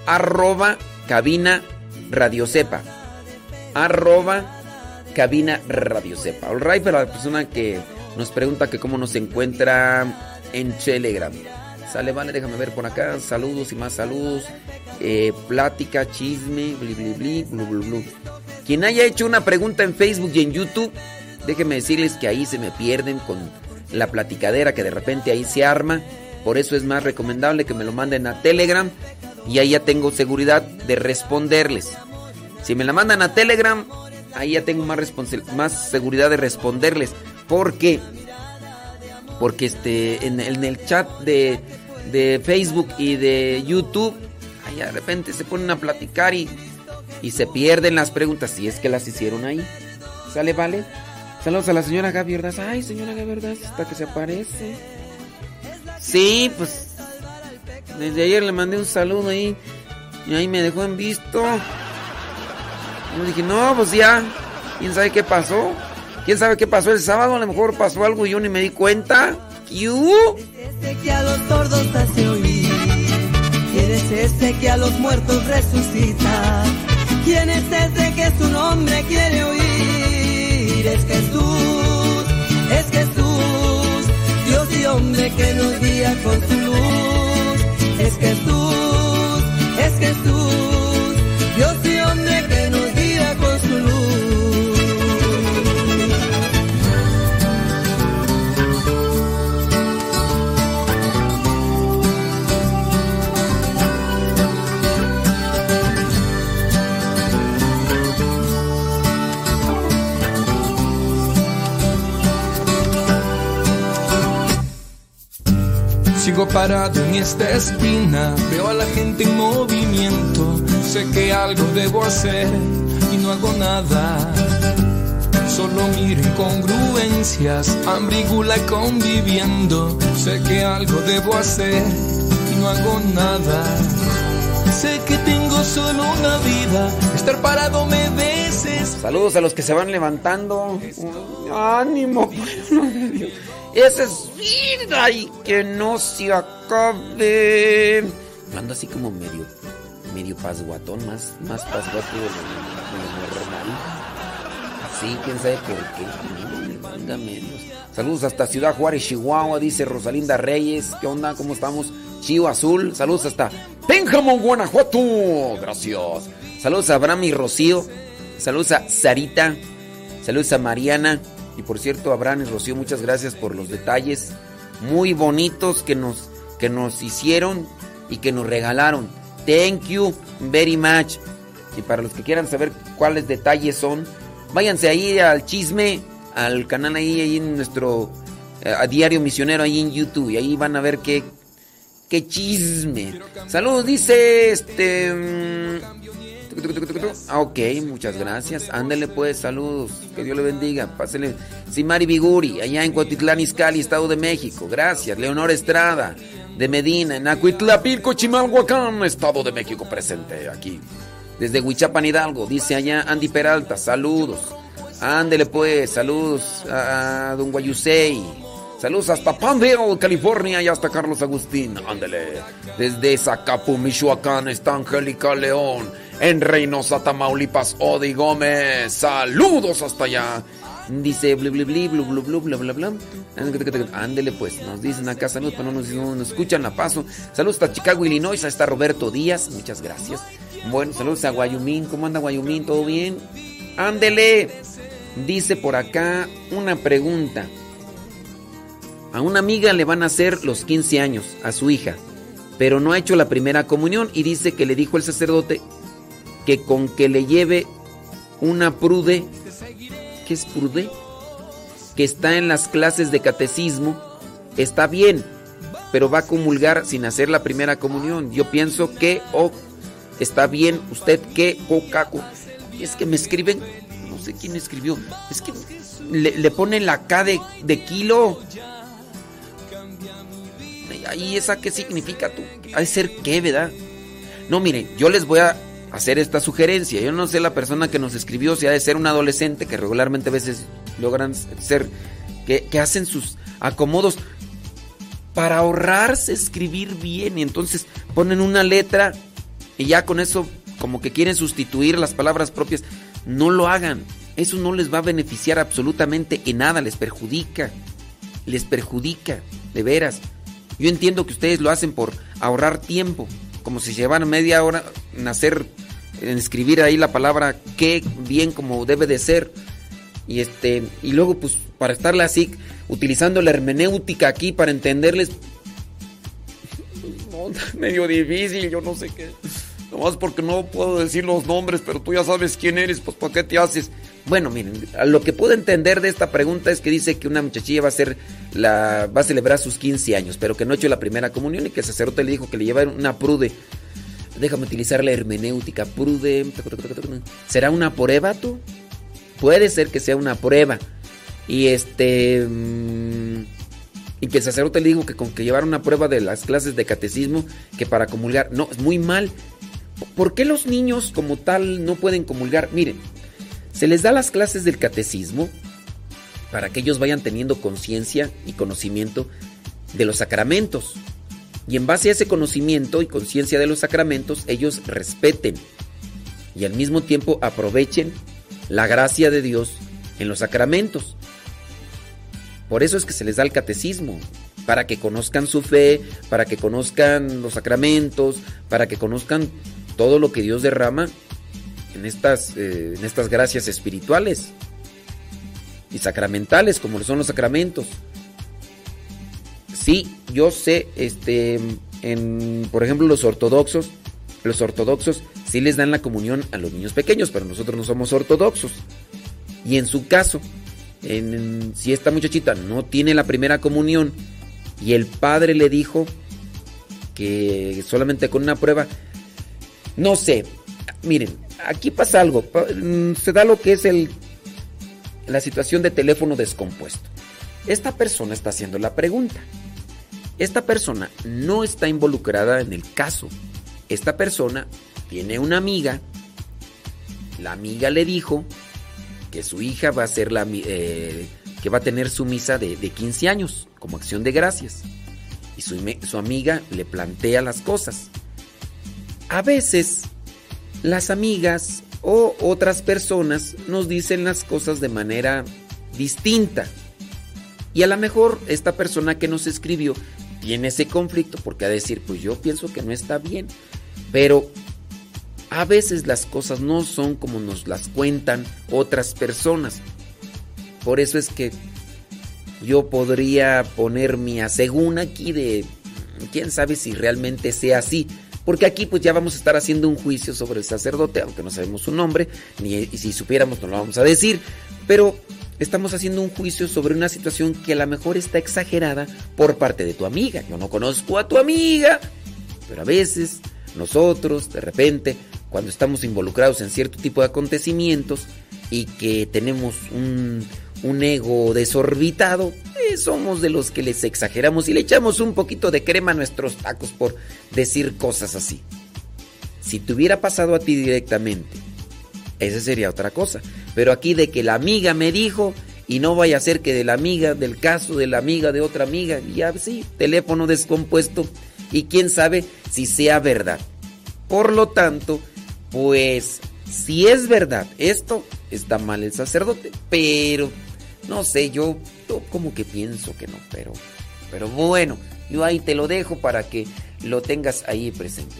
arroba cabina radiocepa. Arroba cabina radiocepa. All right, para la persona que nos pregunta que cómo nos encuentra en Telegram. Sale, vale, déjame ver por acá. Saludos y más saludos. Eh, plática, chisme, bli, bli, bli, blu, blu, blu. Quien haya hecho una pregunta en Facebook y en YouTube, déjenme decirles que ahí se me pierden con la platicadera que de repente ahí se arma. Por eso es más recomendable que me lo manden a Telegram y ahí ya tengo seguridad de responderles. Si me la mandan a Telegram, ahí ya tengo más, más seguridad de responderles. ¿Por qué? Porque este, en el chat de, de Facebook y de YouTube, ahí de repente se ponen a platicar y, y se pierden las preguntas, si es que las hicieron ahí. ¿Sale, vale? Saludos a la señora Gaby Ordaz. Ay, señora Gaby hasta que se aparece. Sí, pues. Desde ayer le mandé un saludo ahí. Y ahí me dejó en visto. Yo dije, no, pues ya. ¿Quién sabe qué pasó? ¿Quién sabe qué pasó el sábado? A lo mejor pasó algo y yo ni me di cuenta. ¿Qué Este que a los sordos hace oír. ¿Quién es este que a los muertos resucita? ¿Quién es este que su nombre quiere oír? Es Jesús, es Jesús, Dios y hombre que nos guía con su luz. Es Jesús, Sigo parado en esta esquina, veo a la gente en movimiento. Sé que algo debo hacer y no hago nada. Solo miro incongruencias, y conviviendo. Sé que algo debo hacer y no hago nada. Sé que tengo solo una vida, estar parado me veces. Saludos a los que se van levantando. Ánimo, Esa es vida y que no se acabe. Ando así como medio, medio pasguatón, más, más pasguato de normal. Sí, quién sabe por qué. medios. Saludos hasta Ciudad Juárez, Chihuahua, dice Rosalinda Reyes. ¿Qué onda? ¿Cómo estamos? Chivo Azul. Saludos hasta Pénjamo, Guanajuato. Gracias. Saludos a Abraham y Rocío. Saludos a Sarita. Saludos a Mariana. Y por cierto, Abraham y Rocío, muchas gracias por los detalles muy bonitos que nos, que nos hicieron y que nos regalaron. Thank you very much. Y para los que quieran saber cuáles detalles son, váyanse ahí al chisme, al canal ahí, ahí en nuestro eh, a diario misionero ahí en YouTube. Y ahí van a ver qué, qué chisme. Saludos, dice este. Ah, ok, muchas gracias. Ándele pues, saludos. Que Dios le bendiga. Pásele. Simari Biguri, allá en Cotitlán, Izcalli, Estado de México. Gracias. Leonor Estrada, de Medina, en Acuitlapilco, Chimalhuacán, Estado de México, presente aquí. Desde Huichapan, Hidalgo, dice allá Andy Peralta, saludos. Ándele pues, saludos a Don Guayusei. Saludos hasta Pandale, California y hasta Carlos Agustín. Ándele. Desde Zacapu, Michoacán, está Angélica León en Reynosa, Tamaulipas, Odi Gómez. Saludos hasta allá. Dice blu blu blu blu blu bla bla bla. Ándele pues, nos dicen acá saludos, pero no nos, escuchan a paso. Saludos hasta Chicago, Illinois, está Roberto Díaz, muchas gracias. Bueno, saludos a Guayumín, ¿cómo anda Guayumín? ¿Todo bien? Ándele. Dice por acá una pregunta. A una amiga le van a hacer los 15 años a su hija, pero no ha hecho la primera comunión y dice que le dijo el sacerdote que con que le lleve una prude, ¿qué es prude? Que está en las clases de catecismo, está bien, pero va a comulgar sin hacer la primera comunión. Yo pienso que, o está bien, usted que, o caco. Es que me escriben, no sé quién escribió, es que le, ponen la K de kilo. ¿Y esa qué significa tú? ¿Ha de ser qué, verdad? No, miren, yo les voy a hacer esta sugerencia. Yo no sé la persona que nos escribió si ha de ser un adolescente que regularmente a veces logran ser, que, hacen sus acomodos para ahorrarse escribir bien y entonces ponen una letra y ya con eso como que quieren sustituir las palabras propias. No lo hagan. Eso no les va a beneficiar absolutamente en nada, les perjudica. Les perjudica, de veras. Yo entiendo que ustedes lo hacen por ahorrar tiempo, como si llevan media hora en hacer, en escribir ahí la palabra que bien como debe de ser. Y este, y luego pues para estarle así, utilizando la hermenéutica aquí para entenderles. medio difícil, yo no sé qué. Nomás porque no puedo decir los nombres, pero tú ya sabes quién eres, pues ¿para qué te haces? Bueno, miren, lo que puedo entender de esta pregunta es que dice que una muchachilla va a ser la va a celebrar sus 15 años, pero que no ha hecho la primera comunión y que el sacerdote le dijo que le lleva una prude. Déjame utilizar la hermenéutica, prude. ¿Será una prueba tú? Puede ser que sea una prueba. Y este mm, y que el sacerdote le dijo que con que llevar una prueba de las clases de catecismo que para comulgar, no, es muy mal. ¿Por qué los niños como tal no pueden comulgar? Miren, se les da las clases del catecismo para que ellos vayan teniendo conciencia y conocimiento de los sacramentos. Y en base a ese conocimiento y conciencia de los sacramentos, ellos respeten y al mismo tiempo aprovechen la gracia de Dios en los sacramentos. Por eso es que se les da el catecismo, para que conozcan su fe, para que conozcan los sacramentos, para que conozcan todo lo que Dios derrama en estas, eh, en estas gracias espirituales y sacramentales, como son los sacramentos. Sí, yo sé, este, en, por ejemplo, los ortodoxos, los ortodoxos sí les dan la comunión a los niños pequeños, pero nosotros no somos ortodoxos. Y en su caso, si esta muchachita no tiene la primera comunión y el padre le dijo que solamente con una prueba, no sé, miren, aquí pasa algo, mm, se da lo que es el, la situación de teléfono descompuesto. Esta persona está haciendo la pregunta. Esta persona no está involucrada en el caso. Esta persona tiene una amiga. La amiga le dijo que su hija va a ser la eh, que va a tener su misa de, 15 años como acción de gracias. Y su amiga le plantea las cosas. A veces las amigas o otras personas nos dicen las cosas de manera distinta. Y a lo mejor esta persona que nos escribió tiene ese conflicto porque a decir, pues yo pienso que no está bien. Pero a veces las cosas no son como nos las cuentan otras personas. Por eso es que yo podría poner mi asegún aquí de quién sabe si realmente sea así. Porque aquí pues ya vamos a estar haciendo un juicio sobre el sacerdote, aunque no sabemos su nombre, ni y si supiéramos no lo vamos a decir. Pero estamos haciendo un juicio sobre una situación que a lo mejor está exagerada por parte de tu amiga. Yo no conozco a tu amiga, pero a veces nosotros, de repente, cuando estamos involucrados en cierto tipo de acontecimientos y que tenemos un, ego desorbitado, eh, somos de los que les exageramos y le echamos un poquito de crema a nuestros tacos por decir cosas así. Si te hubiera pasado a ti directamente, esa sería otra cosa. Pero aquí de que la amiga me dijo y no vaya a ser que de la amiga, del caso de la amiga de otra amiga, ya sí, teléfono descompuesto y quién sabe si sea verdad. Por lo tanto, pues si es verdad esto, está mal el sacerdote, pero no sé, yo, como que pienso que no, pero, pero bueno, yo ahí te lo dejo para que lo tengas ahí presente.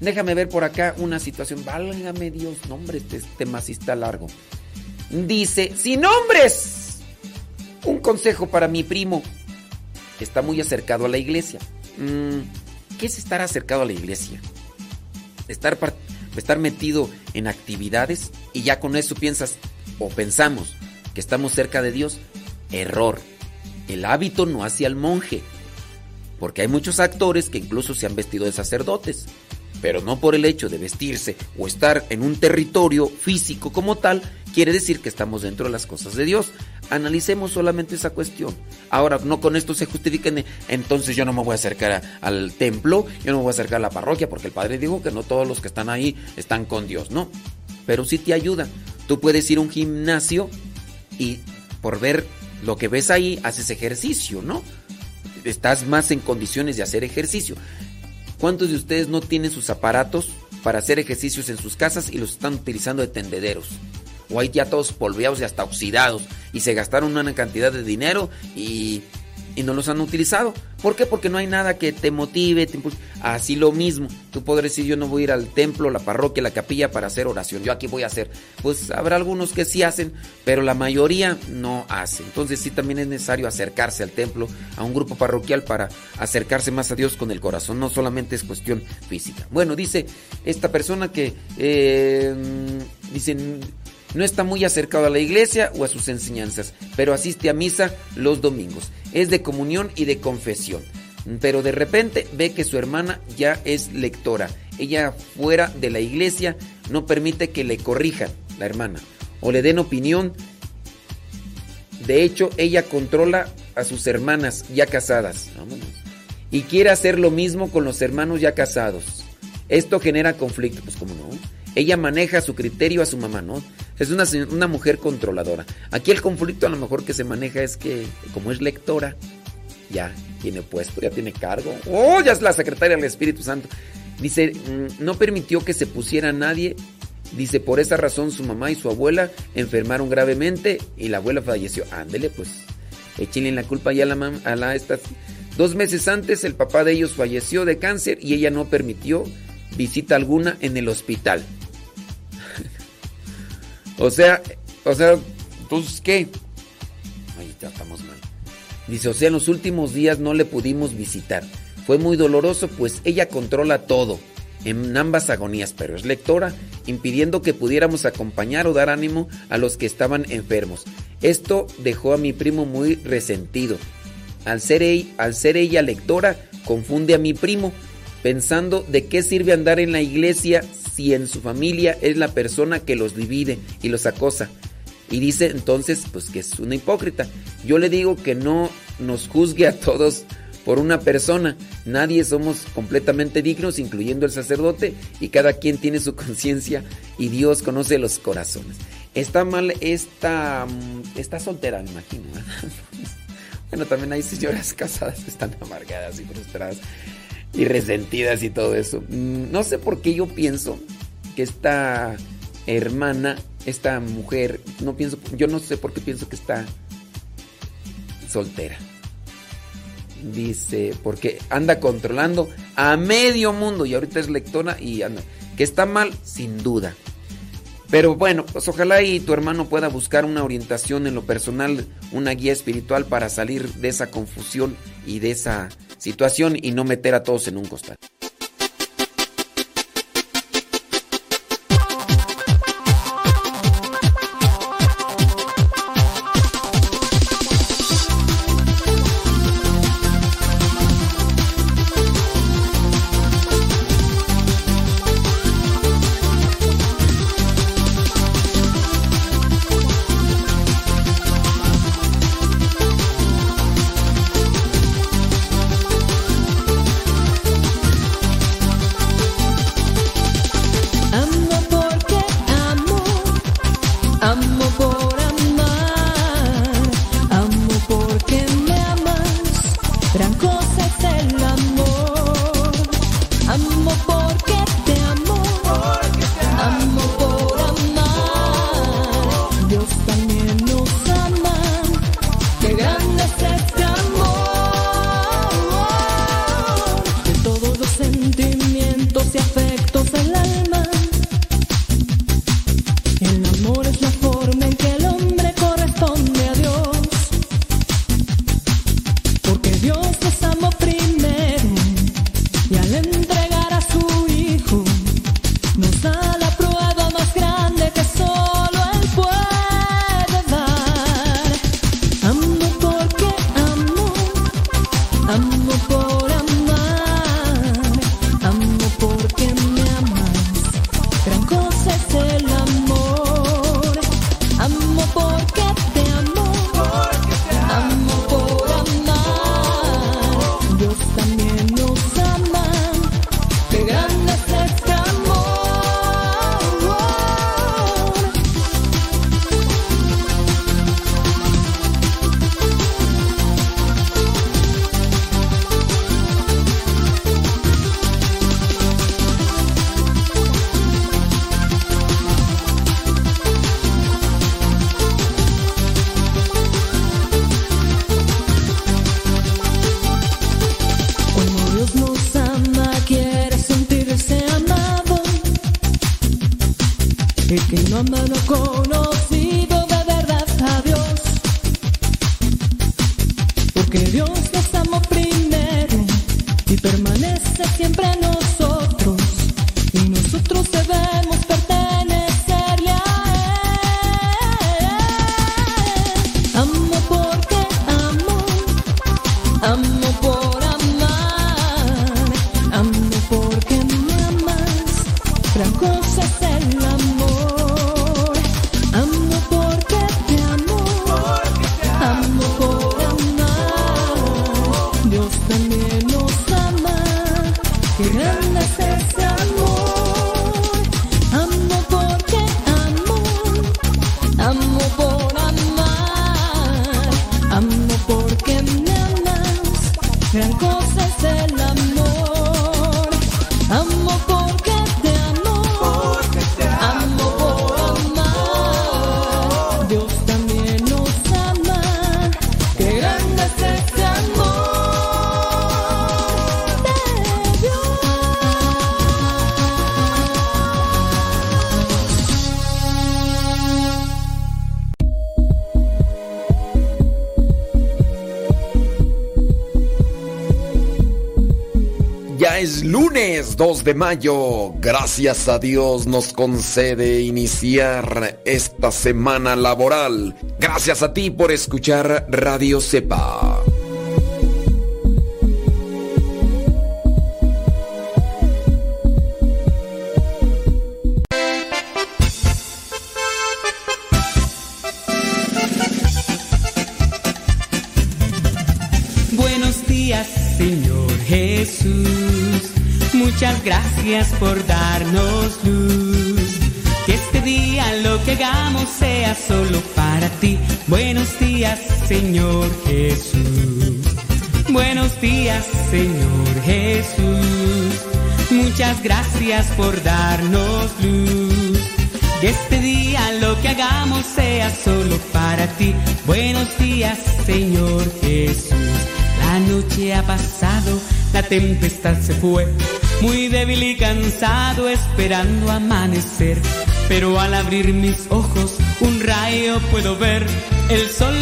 Déjame ver por acá una situación. Válgame Dios, nombre, este tema sí está largo. Dice, sin nombres. Un consejo para mi primo. Está muy acercado a la iglesia. Mm, ¿Qué es estar acercado a la iglesia? Estar, estar metido en actividades y ya con eso piensas o pensamos que estamos cerca de Dios. Error. El hábito no hace al monje. Porque hay muchos actores que incluso se han vestido de sacerdotes pero no por el hecho de vestirse o estar en un territorio físico como tal, quiere decir que estamos dentro de las cosas de Dios. Analicemos solamente esa cuestión. Ahora, no con esto se justifiquen, entonces yo no me voy a acercar al templo, yo no me voy a acercar a la parroquia, porque el Padre dijo que no todos los que están ahí están con Dios, no. Pero sí te ayuda. Tú puedes ir a un gimnasio y por ver lo que ves ahí, haces ejercicio, ¿no? Estás más en condiciones de hacer ejercicio. ¿Cuántos de ustedes no tienen sus aparatos para hacer ejercicios en sus casas y los están utilizando de tendederos? O hay ya todos polveados y hasta oxidados y se gastaron una cantidad de dinero y y no los han utilizado. ¿Por qué? Porque no hay nada que te motive. Así lo mismo. Tú podrás decir, yo no voy a ir al templo, la parroquia, la capilla para hacer oración. Yo aquí voy a hacer. Pues habrá algunos que sí hacen, pero la mayoría no hace. Entonces sí también es necesario acercarse al templo, a un grupo parroquial para acercarse más a Dios con el corazón. No solamente es cuestión física. Bueno, dice esta persona que... Eh, dicen no está muy acercado a la iglesia o a sus enseñanzas, pero asiste a misa los domingos. Es de comunión y de confesión. Pero de repente ve que su hermana ya es lectora. Ella fuera de la iglesia no permite que le corrijan, la hermana, o le den opinión. De hecho, ella controla a sus hermanas ya casadas. Y quiere hacer lo mismo con los hermanos ya casados. Esto genera conflicto, pues como no. Ella maneja su criterio a su mamá, ¿no? Es una, una mujer controladora. Aquí el conflicto a lo mejor que se maneja es que, como es lectora, ya tiene puesto, ya tiene cargo. ¡Oh! Ya es la secretaria del Espíritu Santo. Dice, mm, no permitió que se pusiera nadie. Dice, por esa razón su mamá y su abuela enfermaron gravemente y la abuela falleció. Ándele, pues, échenle la culpa ya a la mamá, a la estas. Dos meses antes el papá de ellos falleció de cáncer y ella no permitió visita alguna en el hospital. O sea, o sea, entonces, ¿qué? Ahí estamos mal. Dice, o sea, en los últimos días no le pudimos visitar. Fue muy doloroso, pues ella controla todo, en ambas agonías, pero es lectora, impidiendo que pudiéramos acompañar o dar ánimo a los que estaban enfermos. Esto dejó a mi primo muy resentido. Al ser, ella, al ser ella lectora, confunde a mi primo, pensando de qué sirve andar en la iglesia si en su familia es la persona que los divide y los acosa. Y dice entonces pues que es una hipócrita. Yo le digo que no nos juzgue a todos por una persona. Nadie somos completamente dignos, incluyendo el sacerdote, y cada quien tiene su conciencia y Dios conoce los corazones. Está mal esta... Mm, está soltera, me imagino. bueno, también hay señoras casadas que están amargadas y frustradas y resentidas y todo eso. Mm, no sé por qué yo pienso que esta hermana, esta mujer, no pienso, yo no sé por qué pienso que está soltera. Dice, porque anda controlando a medio mundo y ahorita es lectora y anda. Que está mal, sin duda. Pero bueno, pues ojalá y tu hermano pueda buscar una orientación en lo personal, una guía espiritual para salir de esa confusión y de esa situación y no meter a todos en un costal. De mayo, gracias a Dios nos concede iniciar esta semana laboral. Gracias a ti por escuchar Radio Cepa. Señor Jesús. Buenos días, Señor Jesús. Muchas gracias por darnos luz. Que este día lo que hagamos sea solo para ti. Buenos días, Señor Jesús. La noche ha pasado, la tempestad se fue. Muy débil y cansado esperando amanecer. Pero al abrir mis ojos, un rayo puedo ver. El sol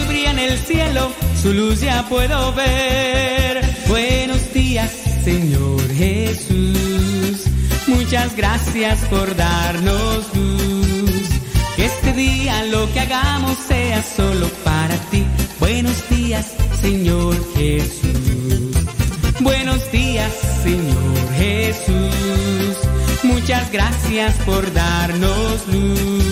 el cielo, su luz ya puedo ver. Buenos días, Señor Jesús. Muchas gracias por darnos luz. Que este día lo que hagamos sea solo para ti. Buenos días, Señor Jesús. Buenos días, Señor Jesús. Muchas gracias por darnos luz.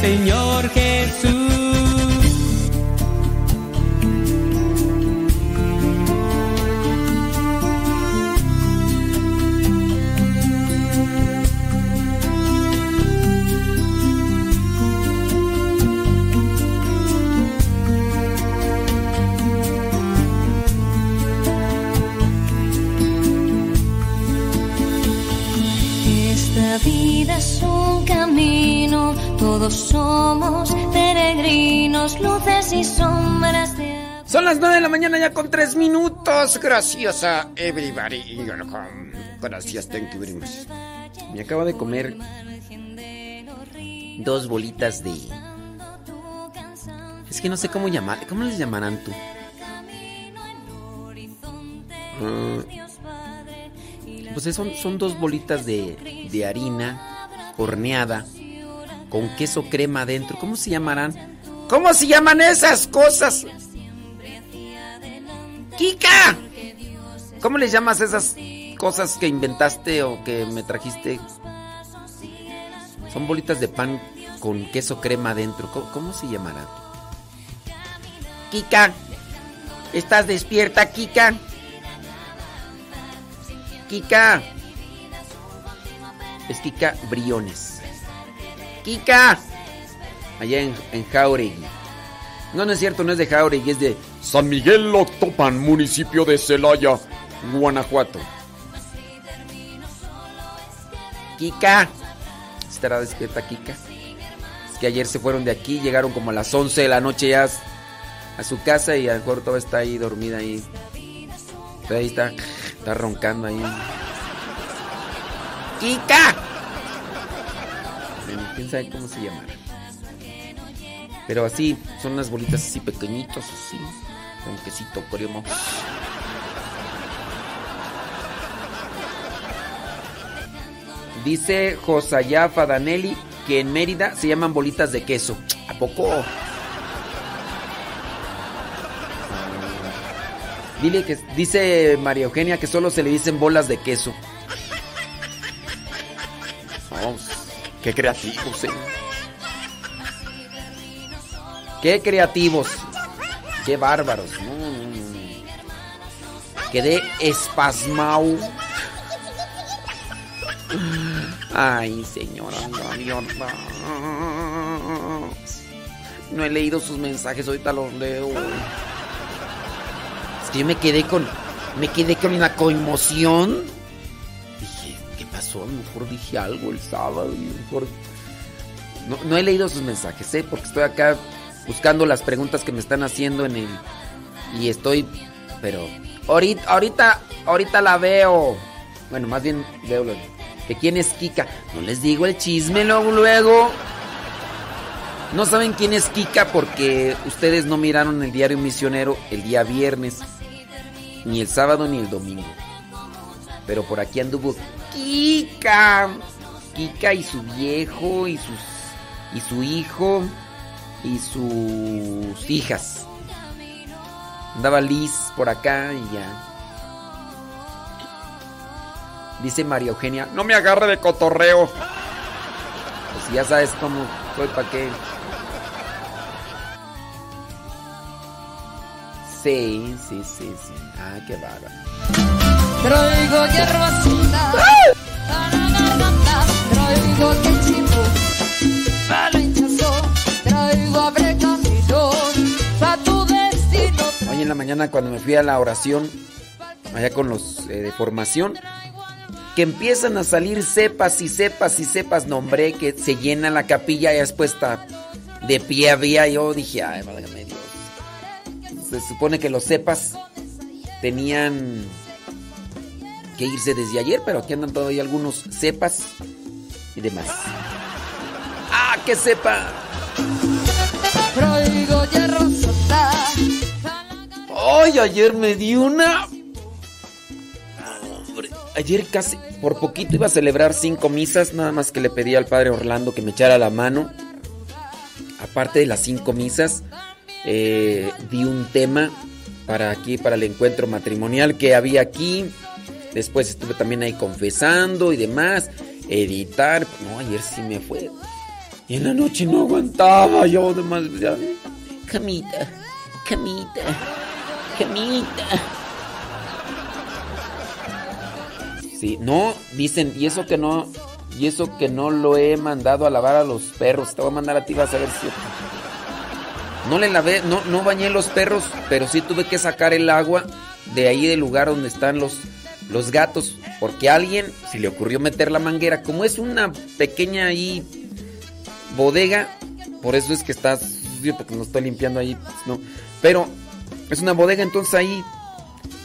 Señor Jesús. Todos somos peregrinos, luces y sombras de Son las 9 de la mañana ya con 3 minutos. Gracias everybody. Gracias, thank you very much. Me acabo de comer dos bolitas de. Es que no sé cómo llamar. ¿Cómo les llamarán tú? Ah, pues son, son dos bolitas de, de harina horneada con queso crema adentro. ¿Cómo se llamarán? ¿Cómo se llaman esas cosas? ¡Kika! ¿Cómo les llamas esas cosas que inventaste o que me trajiste? Son bolitas de pan con queso crema adentro. ¿Cómo, cómo se llamarán? Kika, ¿estás despierta, Kika? Kika. Es Kika Briones. Kika. Allá en, en Jauregui. No, no es cierto, no es de Jauregui, es de San Miguel Octopan, municipio de Celaya, Guanajuato. Kika. ¿Estará despierta Kika? Es que ayer se fueron de aquí, llegaron como a las 11 de la noche ya a su casa y a lo mejor está ahí dormida ahí. Ahí está, está roncando ahí. ¡Kika! Quién sabe cómo se llamará. Pero así, son unas bolitas así pequeñitos, así, con quesito crema. Dice Josayá Fadanelli que en Mérida se llaman bolitas de queso. ¿A poco? Dile que dice María Eugenia que solo se le dicen bolas de queso. Vamos, qué creativos, eh. Qué creativos. Qué bárbaros. Quedé espasmado. Ay, señora. No he leído sus mensajes, ahorita los leo. Es que yo me quedé con. Me quedé con una conmoción. Mejor dije algo el sábado y mejor... No, no he leído sus mensajes, ¿eh? Porque estoy acá buscando las preguntas que me están haciendo en el... Y estoy... Pero... Ahorita, ahorita, ahorita la veo. Bueno, más bien veo lo que quién es Kika. No les digo el chisme luego, luego. No saben quién es Kika porque ustedes no miraron el diario misionero el día viernes, ni el sábado ni el domingo. Pero por aquí anduvo Kika. Kika y su viejo y sus y su hijo y sus hijas. Andaba Liz por acá y ya. Dice María Eugenia, no me agarre de cotorreo. Pues ya sabes cómo soy para qué. Sí, sí, sí, sí. Ah, qué bárbaro. Traigo hierba para la traigo para hinchazo, traigo abrecamilón pa' tu destino. Hoy en la mañana cuando me fui a la oración, allá con los eh, de formación, que empiezan a salir cepas y cepas y cepas, nombré que se llena la capilla y después está de pie había, yo dije, ay, válgame Dios. Se supone que los cepas tenían que irse desde ayer, pero aquí andan todavía algunos cepas y demás. ¡Ah, qué sepa! ¡Ay, ayer me di una! Hombre, Ayer casi, por poquito iba a celebrar cinco misas, nada más que le pedí al padre Orlando que me echara la mano. Aparte de las cinco misas, eh, di un tema para aquí, para el encuentro matrimonial que había aquí. Después estuve también ahí confesando y demás. Editar. No, ayer sí me fue. Y en la noche no aguantaba yo demás. ya. Camita, camita, camita. Sí, no, dicen, y eso que no, y eso que no lo he mandado a lavar a los perros. Te voy a mandar a ti, vas a ver si. No le lavé, no, no bañé los perros, pero sí tuve que sacar el agua de ahí del lugar donde están los, los gatos. Porque a alguien se le ocurrió meter la manguera. Como es una pequeña ahí bodega, por eso es que está porque no estoy limpiando ahí, pues, no. Pero es una bodega, entonces ahí.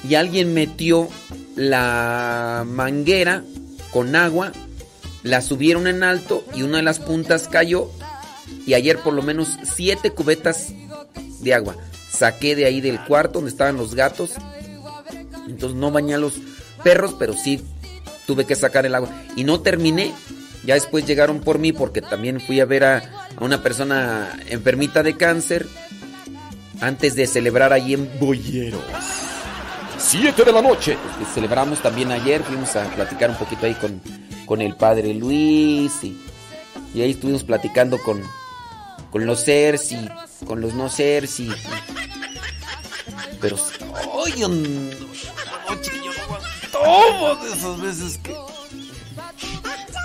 Y alguien metió la manguera con agua, la subieron en alto y una de las puntas cayó. Y ayer por lo menos siete cubetas de agua saqué de ahí del cuarto donde estaban los gatos. Entonces no bañé a los perros, pero sí tuve que sacar el agua. Y no terminé. Ya después llegaron por mí porque también fui a ver a, a una persona enfermita de cáncer antes de celebrar ahí en Boyeros. 7 de la noche. Celebramos también ayer, fuimos a platicar un poquito ahí con, con el padre Luis y, y ahí estuvimos platicando con, con los seres y con los no seres y... Pero... ¡Ay, aguantaba de esas veces que...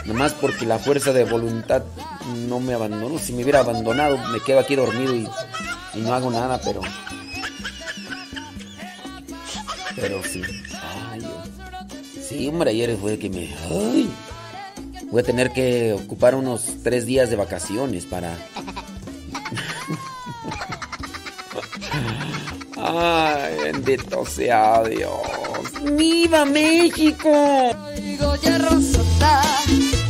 Nomás porque la fuerza de voluntad no me abandonó. Si me hubiera abandonado, me quedo aquí dormido y, no hago nada, pero... Pero sí. Sí, hombre, ayer fue que me... Ay, voy a tener que ocupar unos tres días de vacaciones para... Ay, bendito sea Dios. ¡Viva México! Traigo hierro sota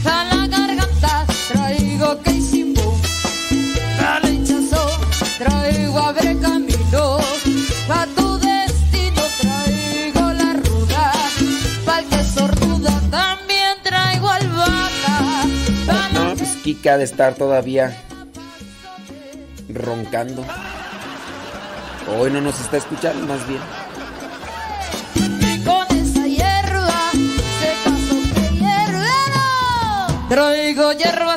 pa' la garganta, traigo queisimbo para el hinchazo, traigo abre camino pa' tu destino, traigo la ruda pa' el que sorduda, también traigo albahaca No, pues Kika ha de estar todavía roncando. Hoy no nos está escuchando, más bien. con esa hierba se casó que hierbero. Traigo hierba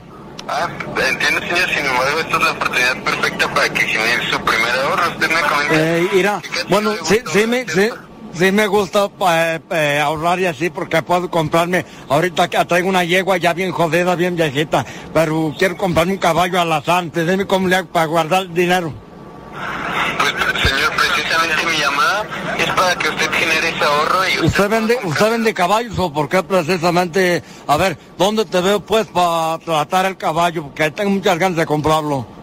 Ah, entiendo, señor. Sin embargo, esta es la oportunidad perfecta para que genere su primer ahorro. Usted me comenta. Eh, mira, bueno, sí, sí me, sí, sí me gusta eh, eh, ahorrar y así porque puedo comprarme, ahorita que traigo una yegua ya bien jodida, bien viejita, pero quiero comprarme un caballo alazán, dime cómo le hago para guardar el dinero. Señor, mi llamada es para que usted genere ese ahorro y ¿Usted vende, usted vende caballos o por qué precisamente, a ver, ¿dónde te veo pues para tratar el caballo? Porque tengo muchas ganas de comprarlo.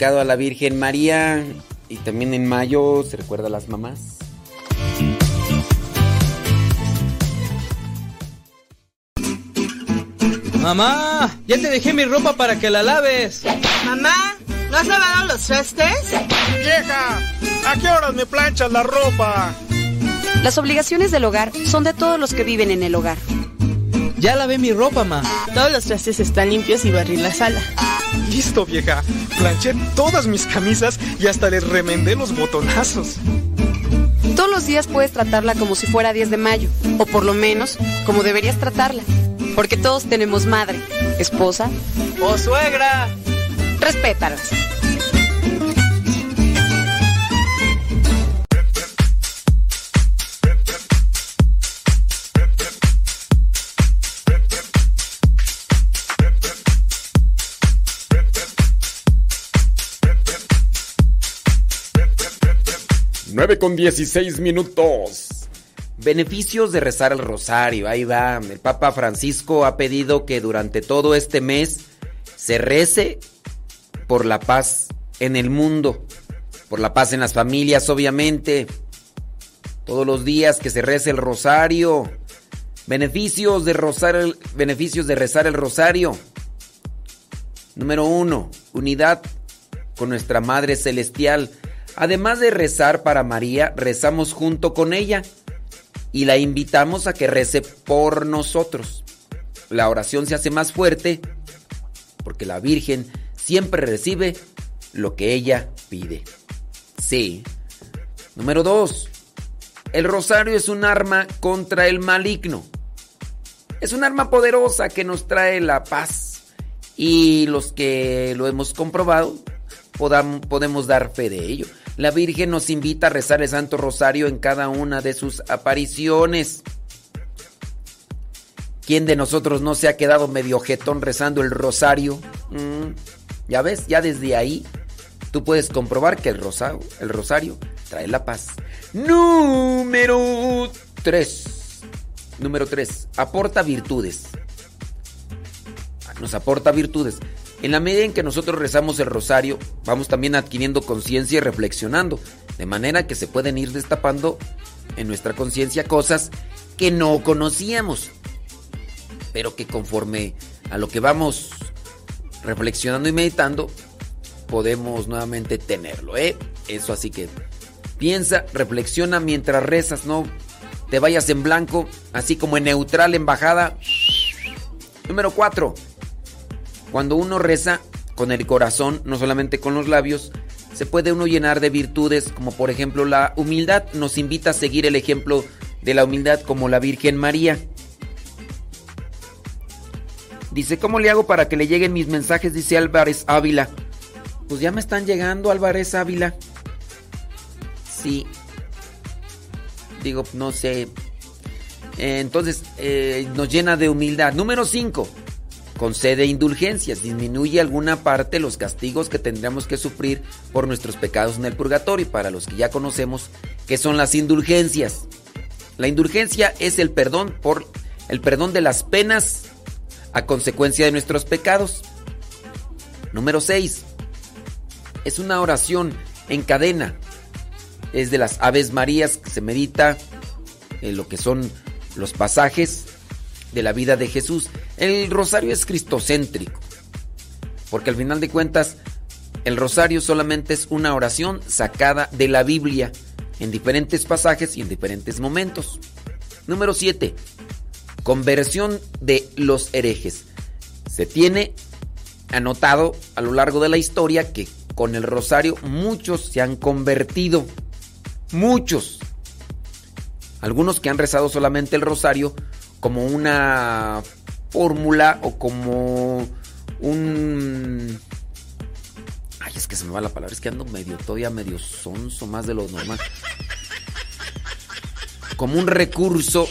Dedicado a la Virgen María. Y también en mayo se recuerda a las mamás. Mamá, ya te dejé mi ropa para que la laves. Mamá, ¿no has lavado los trastes? Vieja, ¿a qué horas me planchas la ropa? Las obligaciones del hogar son de todos los que viven en el hogar. Ya lavé mi ropa, ma. Todos los trastes están limpios y barrí la sala. Listo, vieja. Planché todas mis camisas y hasta les remendé los botonazos. Todos los días puedes tratarla como si fuera 10 de mayo, o por lo menos como deberías tratarla. Porque todos tenemos madre, esposa o suegra. Respétalas. Con 16 minutos. Beneficios de rezar el rosario. Ahí va. El Papa Francisco ha pedido que durante todo este mes se rece por la paz en el mundo, por la paz en las familias, obviamente. Todos los días que se rece el rosario. Beneficios de, rozar el- beneficios de rezar el rosario. Número uno, unidad con nuestra Madre Celestial. Además de rezar para María, rezamos junto con ella y la invitamos a que rece por nosotros. La oración se hace más fuerte porque la Virgen siempre recibe lo que ella pide. Sí. Número dos, El rosario es un arma contra el maligno. Es un arma poderosa que nos trae la paz. Y los que lo hemos comprobado podemos dar fe de ello. La Virgen nos invita a rezar el Santo Rosario en cada una de sus apariciones. ¿Quién de nosotros no se ha quedado medio jetón rezando el rosario? Mm, ya ves, ya desde ahí tú puedes comprobar que el rosario, el rosario trae la paz. Número 3. Número 3. Aporta virtudes. Nos aporta virtudes. En la medida en que nosotros rezamos el rosario, vamos también adquiriendo conciencia y reflexionando, de manera que se pueden ir destapando en nuestra conciencia cosas que no conocíamos, pero que conforme a lo que vamos reflexionando y meditando, podemos nuevamente tenerlo, ¿eh? Eso así que piensa, reflexiona mientras rezas, no te vayas en blanco, así como en neutral en bajada. Número 4 cuando uno reza con el corazón, no solamente con los labios, se puede uno llenar de virtudes como por ejemplo la humildad. Nos invita a seguir el ejemplo de la humildad como la Virgen María. Dice, ¿cómo le hago para que le lleguen mis mensajes? Dice Álvarez Ávila. Pues ya me están llegando Álvarez Ávila. Sí. Digo, no sé. entonces, eh, nos llena de humildad. Número 5 concede indulgencias, disminuye alguna parte los castigos que tendríamos que sufrir por nuestros pecados en el purgatorio, para los que ya conocemos qué son las indulgencias. La indulgencia es el perdón por el perdón de las penas a consecuencia de nuestros pecados. Número 6. Es una oración en cadena. Es de las Aves Marías que se medita en lo que son los pasajes de la vida de Jesús. El rosario es cristocéntrico, porque al final de cuentas el rosario solamente es una oración sacada de la Biblia en diferentes pasajes y en diferentes momentos. Número 7. Conversión de los herejes. Se tiene anotado a lo largo de la historia que con el rosario muchos se han convertido. Muchos. Algunos que han rezado solamente el rosario como una fórmula o como un... Ay, es que se me va la palabra, es que ando medio, todavía medio sonso, más de lo normal. Como un recurso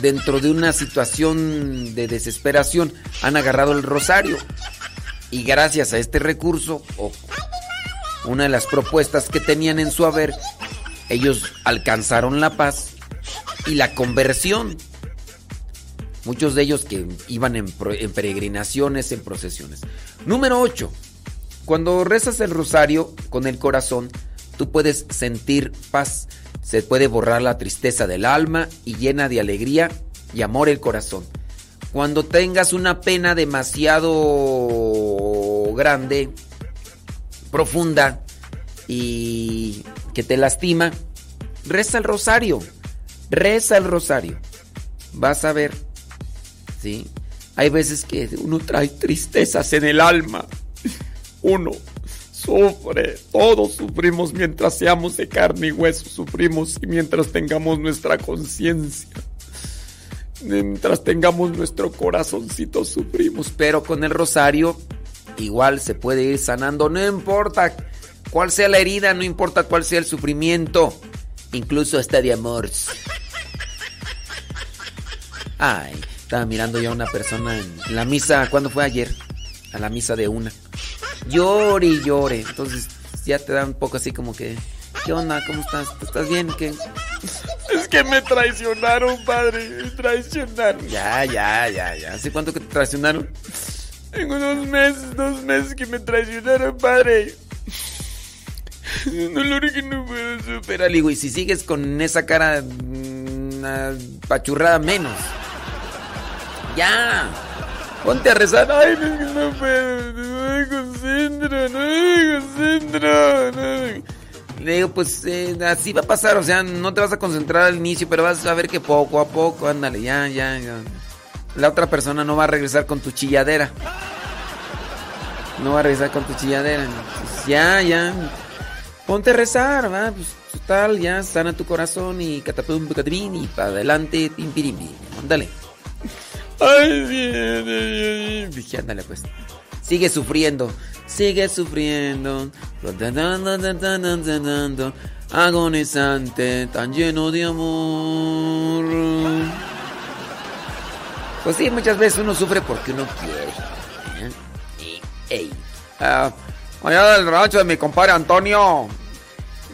dentro de una situación de desesperación, han agarrado el rosario. Y gracias a este recurso, o una de las propuestas que tenían en su haber, ellos alcanzaron la paz y la conversión. Muchos de ellos que iban en, peregrinaciones, en procesiones. Número 8. Cuando rezas el rosario con el corazón, tú puedes sentir paz. Se puede borrar la tristeza del alma y llena de alegría y amor el corazón. Cuando tengas una pena demasiado grande, profunda y que te lastima, reza el rosario. Reza el rosario. Vas a ver hay veces que uno trae tristezas en el alma. Uno sufre, todos sufrimos mientras seamos de carne y hueso, sufrimos y mientras tengamos nuestra conciencia. Mientras tengamos nuestro corazoncito sufrimos, pero con el rosario igual se puede ir sanando, no importa cuál sea la herida, no importa cuál sea el sufrimiento, incluso hasta de amor. Ay, estaba mirando yo a una persona en la misa, ¿cuándo fue ayer? A la misa de una. Llore y llore. Entonces ya te da un poco así como que, ¿qué onda? ¿Cómo estás? ¿Estás bien? ¿Qué? Es que me traicionaron, padre. Me traicionaron. Ya, ya, ya, ya. ¿Hace cuánto que te traicionaron? Tengo unos meses, dos meses que me traicionaron, padre. Un dolor que no puedo superar. y si sigues con esa cara mm, pachurrada menos. Ya. Ponte a rezar. Ay, no puedo. No concentro, no me concentro. No. Le digo, pues eh, así va a pasar. O sea, no te vas a concentrar al inicio, pero vas a ver que poco a poco, ándale, ya, ya, ya. La otra persona no va a regresar con tu chilladera. No va a regresar con tu chilladera. ya, ya. ponte a rezar, va, pues total, ya sana tu corazón y catapum catapín y para adelante, pim. Ándale. Ay, Dije, ándale pues. Sigue sufriendo, sigue sufriendo. Agonizante, tan lleno de amor. Pues sí, muchas veces uno sufre porque uno quiere. ¿eh? Ey. Ah, allá del rancho de mi compadre Antonio.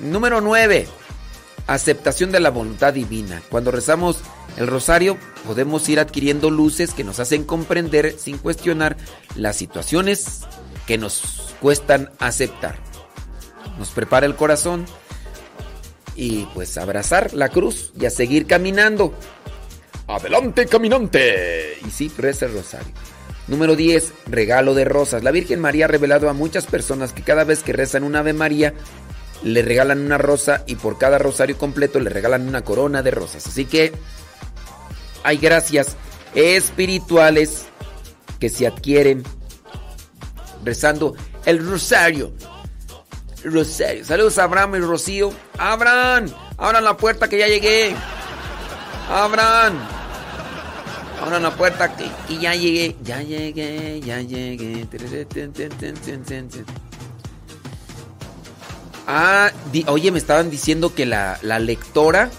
Número 9. Aceptación de la voluntad divina. Cuando rezamos el rosario, podemos ir adquiriendo luces que nos hacen comprender sin cuestionar las situaciones que nos cuestan aceptar. Nos prepara el corazón y pues abrazar la cruz y a seguir caminando. Adelante, caminante. Y sí, reza el rosario. Número 10, regalo de rosas. La Virgen María ha revelado a muchas personas que cada vez que rezan un Ave María, le regalan una rosa y por cada rosario completo le regalan una corona de rosas. Así que hay gracias espirituales que se adquieren rezando el rosario. Rosario. Saludos a Abraham y Rocío. Abran, abran la puerta que ya llegué. Abran. Abran la puerta que, que ya llegué. Ya llegué, ya llegué. Ah, oye, me estaban diciendo que la lectora.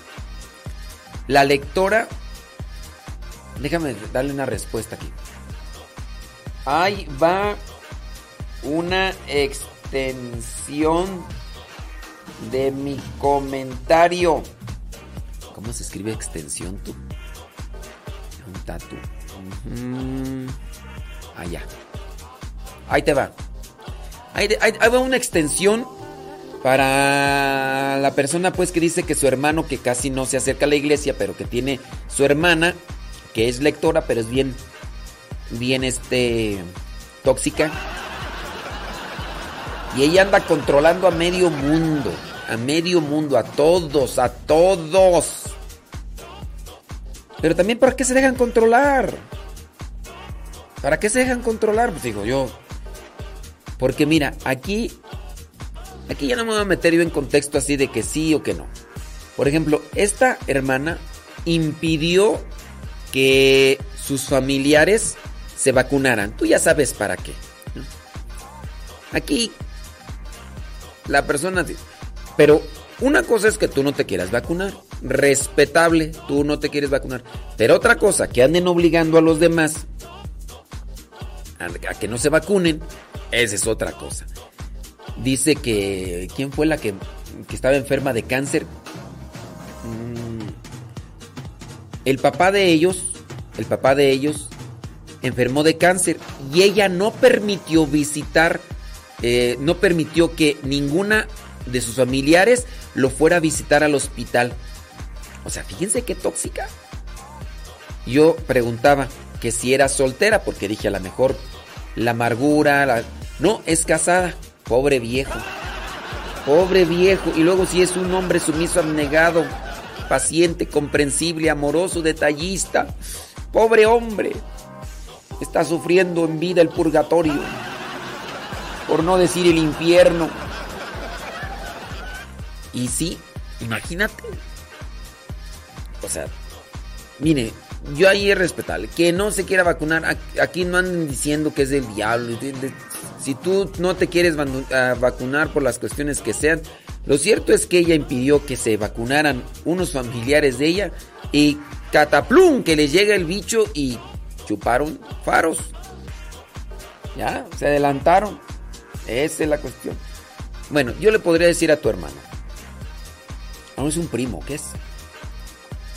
La lectora. Déjame darle una respuesta aquí. Ahí va una extensión de mi comentario. ¿Cómo se escribe extensión tú? Un tatu. Allá. Ahí te va. Ahí- ahí va una extensión para la persona pues que dice que su hermano que casi no se acerca a la iglesia, pero que tiene su hermana que es lectora, pero es bien bien este tóxica. Y ella anda controlando a medio mundo, a medio mundo, a todos, a todos. Pero también ¿para qué se dejan controlar? ¿Para qué se dejan controlar? Pues digo yo. Porque mira, aquí aquí ya no me voy a meter yo en contexto así de que sí o que no. Por ejemplo, esta hermana impidió que sus familiares se vacunaran. Tú ya sabes para qué. Aquí la persona... Pero una cosa es que tú no te quieras vacunar. Respetable, tú no te quieres vacunar. Pero otra cosa, que anden obligando a los demás a, que no se vacunen, esa es otra cosa. Dice que... ¿Quién fue la que, que estaba enferma de cáncer? El papá de ellos, el papá de ellos enfermó de cáncer y ella no permitió visitar, eh, no permitió que ninguna de sus familiares lo fuera a visitar al hospital. O sea, fíjense qué tóxica. Yo preguntaba que si era soltera, porque dije a lo mejor la amargura, la... no, es casada, pobre viejo. Pobre viejo. Y luego si es un hombre sumiso, abnegado, paciente, comprensible, amoroso, detallista. Pobre hombre. Está sufriendo en vida el purgatorio. Por no decir el infierno. Y sí, imagínate. O sea, mire, yo ahí es respetable. Que no se quiera vacunar, ac- aquí no anden diciendo que es del diablo. Si tú no te quieres vacunar por las cuestiones que sean, lo cierto es que ella impidió que se vacunaran unos familiares de ella y cataplum, que les llega el bicho y chuparon faros. Ya, se adelantaron. Esa es la cuestión. Bueno, yo le podría decir a tu hermano. No es un primo, ¿qué es?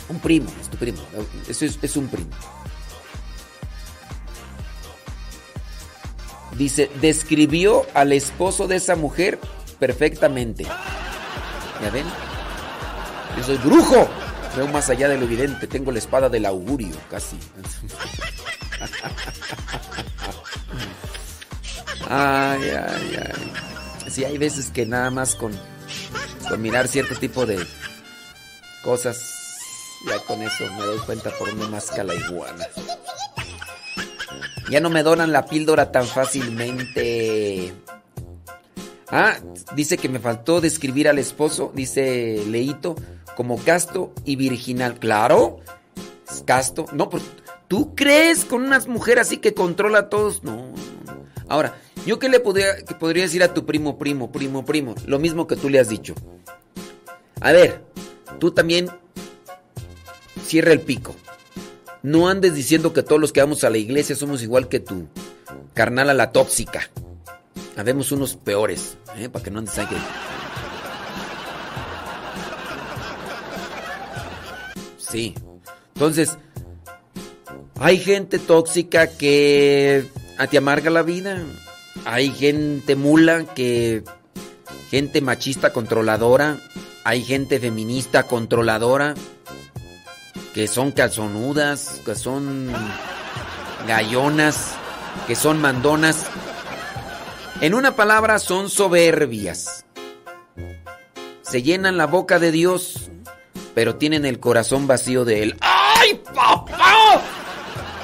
Un primo, es tu primo. Eso es, es un primo. Dice, describió al esposo de esa mujer perfectamente. ¿Ya ven? Yo soy brujo. Veo más allá de lo evidente. Tengo la espada del augurio, casi. Ay, ay, ay. Sí, hay veces que nada más con, con mirar cierto tipo de cosas, ya con eso me doy cuenta por dónde masca la iguana. Ya no me donan la píldora tan fácilmente. Ah, dice que me faltó describir al esposo, dice Leito, como casto y virginal. Claro, es casto. No, pues, ¿tú crees con una mujer así que controla a todos? No. Ahora, ¿yo qué le podría, decir a tu primo, primo, primo, primo? Lo mismo que tú le has dicho. A ver, tú también cierra el pico. No andes diciendo que todos los que vamos a la iglesia somos igual que tu carnal a la tóxica. Habemos unos peores, ¿eh? para que no andes ahí. Sí. Entonces, hay gente tóxica que te amarga la vida. Hay gente mula que gente machista controladora, hay gente feminista controladora que son calzonudas, que son gallonas, que son mandonas. En una palabra, son soberbias. Se llenan la boca de Dios, pero tienen el corazón vacío de Él. ¡Ay, papá!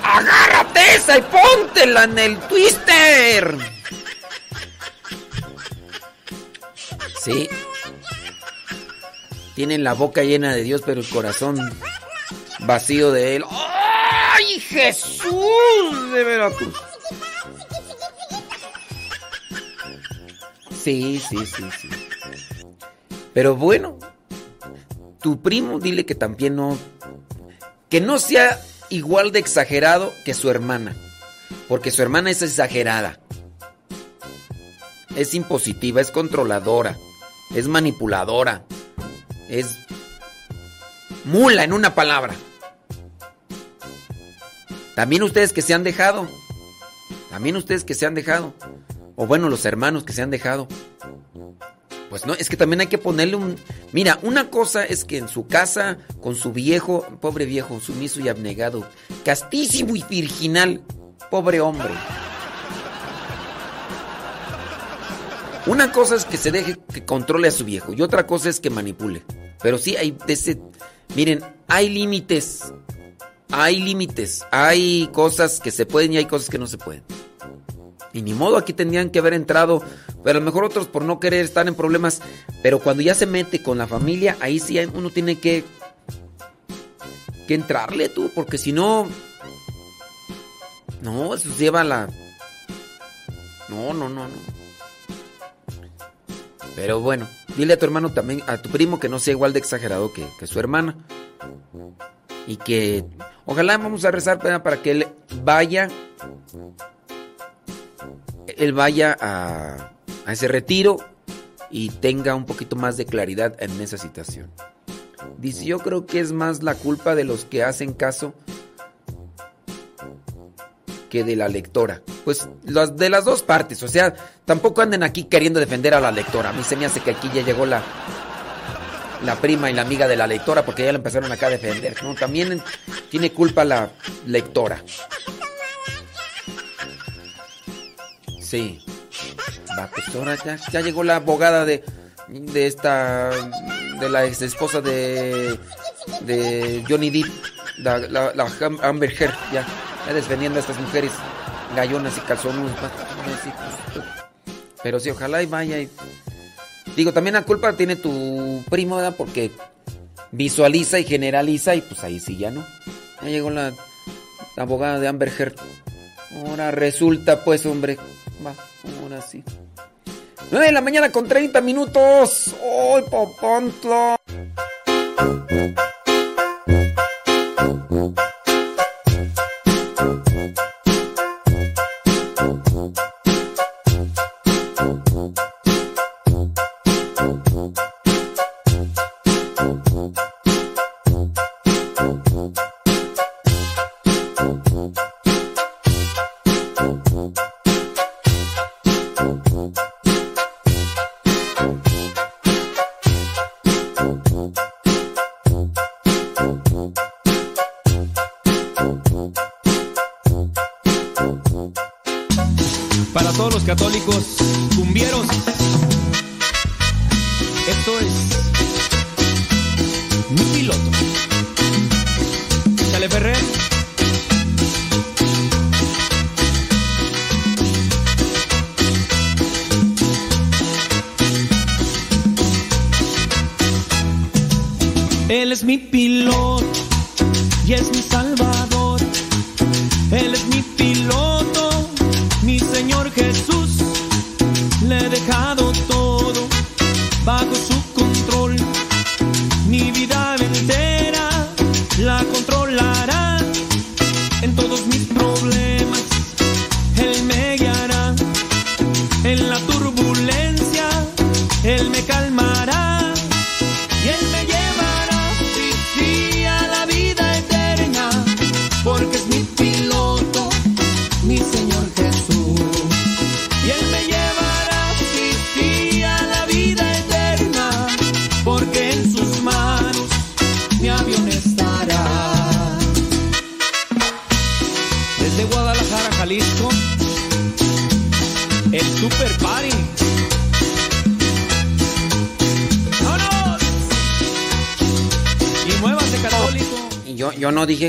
¡Agárrate esa y póntela en el twister! Sí. Tienen la boca llena de Dios, pero el corazón vacío de Él. ¡Ay, Jesús de Veracruz! Sí, sí, sí, sí. Pero bueno, tu primo dile que también no... Que no sea igual de exagerado que su hermana. Porque su hermana es exagerada. Es impositiva, es controladora, es manipuladora, es mula en una palabra. También ustedes que se han dejado. También ustedes que se han dejado. O bueno, los hermanos que se han dejado. Pues no, es que también hay que ponerle un... Mira, una cosa es que en su casa, con su viejo, pobre viejo, sumiso y abnegado, castísimo y virginal, pobre hombre. Una cosa es que se deje que controle a su viejo y otra cosa es que manipule. Pero sí hay ese... Miren, hay límites. Hay límites. Hay cosas que se pueden y hay cosas que no se pueden. Y ni modo, aquí tendrían que haber entrado, pero a lo mejor otros por no querer estar en problemas. Pero cuando ya se mete con la familia, ahí sí uno tiene que, que entrarle tú, porque si no... No, eso lleva la... No, no, no, no. Pero bueno, dile a tu hermano también, a tu primo que no sea igual de exagerado que, que su hermana. Y que ojalá vamos a rezar para que él vaya, él vaya a, a ese retiro y tenga un poquito más de claridad en esa situación. Dice, yo creo que es más la culpa de los que hacen caso que de la lectora. Pues las de las dos partes, o sea, tampoco anden aquí queriendo defender a la lectora. A mí se me hace que aquí ya llegó la la prima y la amiga de la lectora porque ya la empezaron acá a defender. No, también tiene culpa la lectora. Sí. Va, pues ahora ya, ya llegó la abogada de de esta de la ex esposa de de Johnny Depp, la, Amber Heard, ya, ya defendiendo a estas mujeres gallonas y calzonudas. Pero sí, ojalá y vaya y... Digo, también la culpa tiene tu primo, ¿verdad? Porque visualiza y generaliza y pues ahí sí ya no. Ya llegó la, la abogada de Amber Heard. Ahora resulta pues, hombre. Va, ahora sí. 9 de la mañana con 30 minutos. ¡Ay, popontlo!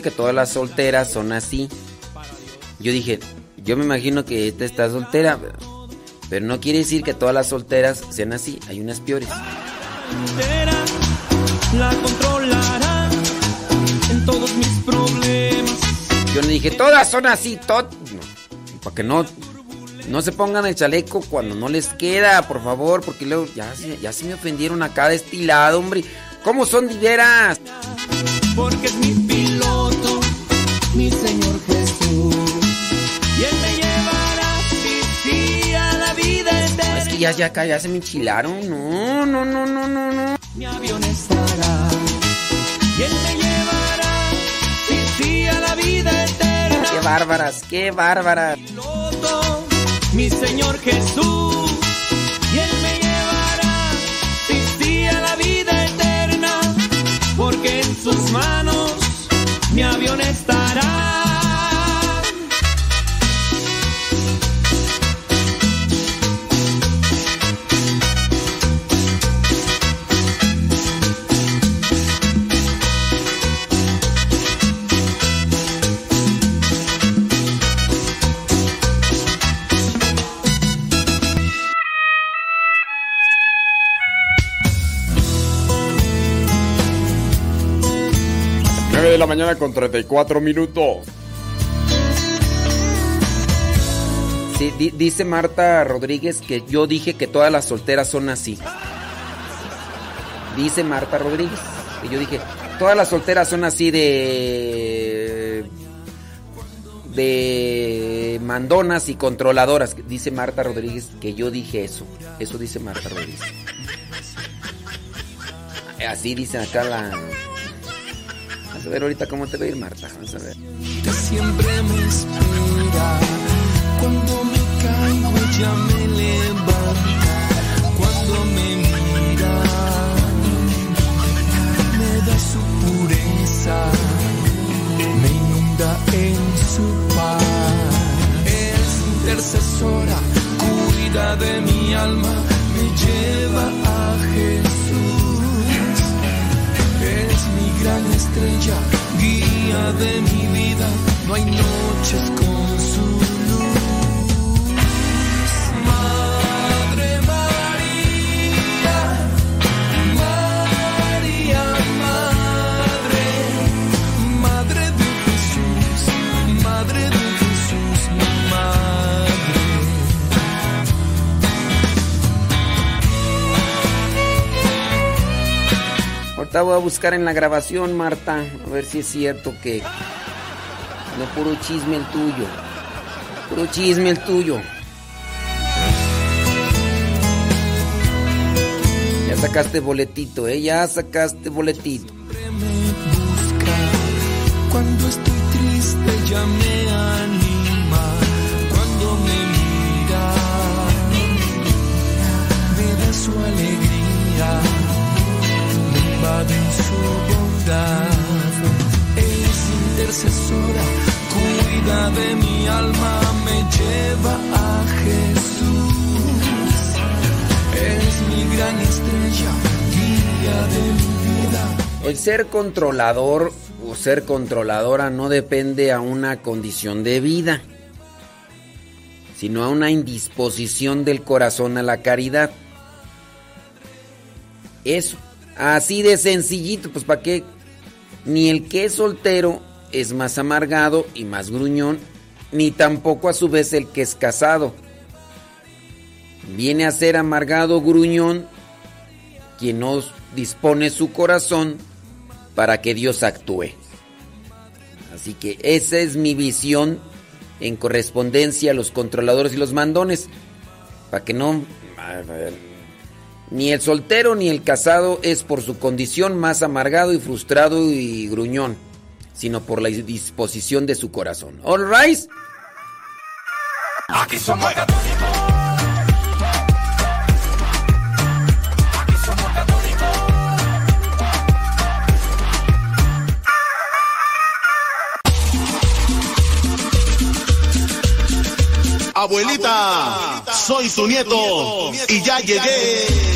Que todas las solteras son así. Yo dije, yo me imagino que esta está soltera. Pero no quiere decir que todas las solteras sean así. Hay unas peores. entera la controlará en todos mis problemas. Yo no dije, todas son así, tot. No, para que no, no se pongan el chaleco cuando no les queda, por favor, porque luego ya, ya se me ofendieron acá destilado, hombre. ¿Cómo son diveras? Porque es mi piloto, mi Señor Jesús. Y Él me llevará, sí, sí, a la vida eterna. Es que ya, ya, acá ya se me enchilaron. No, no, no, no, no, no. Mi avión estará. Y Él me llevará, sí, sí, a la vida eterna. Qué bárbaras, qué bárbaras. Piloto, mi Señor Jesús. Mañana con 34 minutos. Sí, di- dice Marta Rodríguez que yo dije que todas las solteras son así. Dice Marta Rodríguez que yo dije, todas las solteras son así de de mandonas y controladoras. Dice Marta Rodríguez que yo dije eso. Eso dice Marta Rodríguez. Así dicen acá la Vamos a ver ahorita cómo te va a ir Marta. Vamos a ver. que siempre me espera. Cuando me caigo ella me levanta. Cuando me mira, me da su pureza, me inunda en su paz. Es intercesora, cuida de mi alma, me lleva a Jesús. Es mi gran estrella, guía de mi vida, no hay noches con Ahorita voy a buscar en la grabación, Marta, a ver si es cierto que no puro chisme el tuyo. Puro chisme el tuyo. Ya sacaste boletito, ¿eh? Ya sacaste boletito. Cuando estoy triste ella me anima. Cuando me mira, me da su alegría. Invade en su bondad. Es intercesora, cuida de mi alma, me lleva a Jesús. Es mi gran estrella, guía de mi vida. El ser controlador o ser controladora no depende a una condición de vida, sino a una indisposición del corazón a la caridad. Eso Así de sencillito, pues para qué. Ni el que es soltero es más amargado y más gruñón, ni tampoco a su vez el que es casado. Viene a ser amargado gruñón quien no dispone su corazón para que Dios actúe. Así que esa es mi visión en correspondencia a los controladores y los mandones. Para que no... Ni el soltero ni el casado es por su condición más amargado y frustrado y gruñón, sino por la disposición de su corazón. ¿All right? Aquí somos Abuelita, soy su nieto y ya llegué.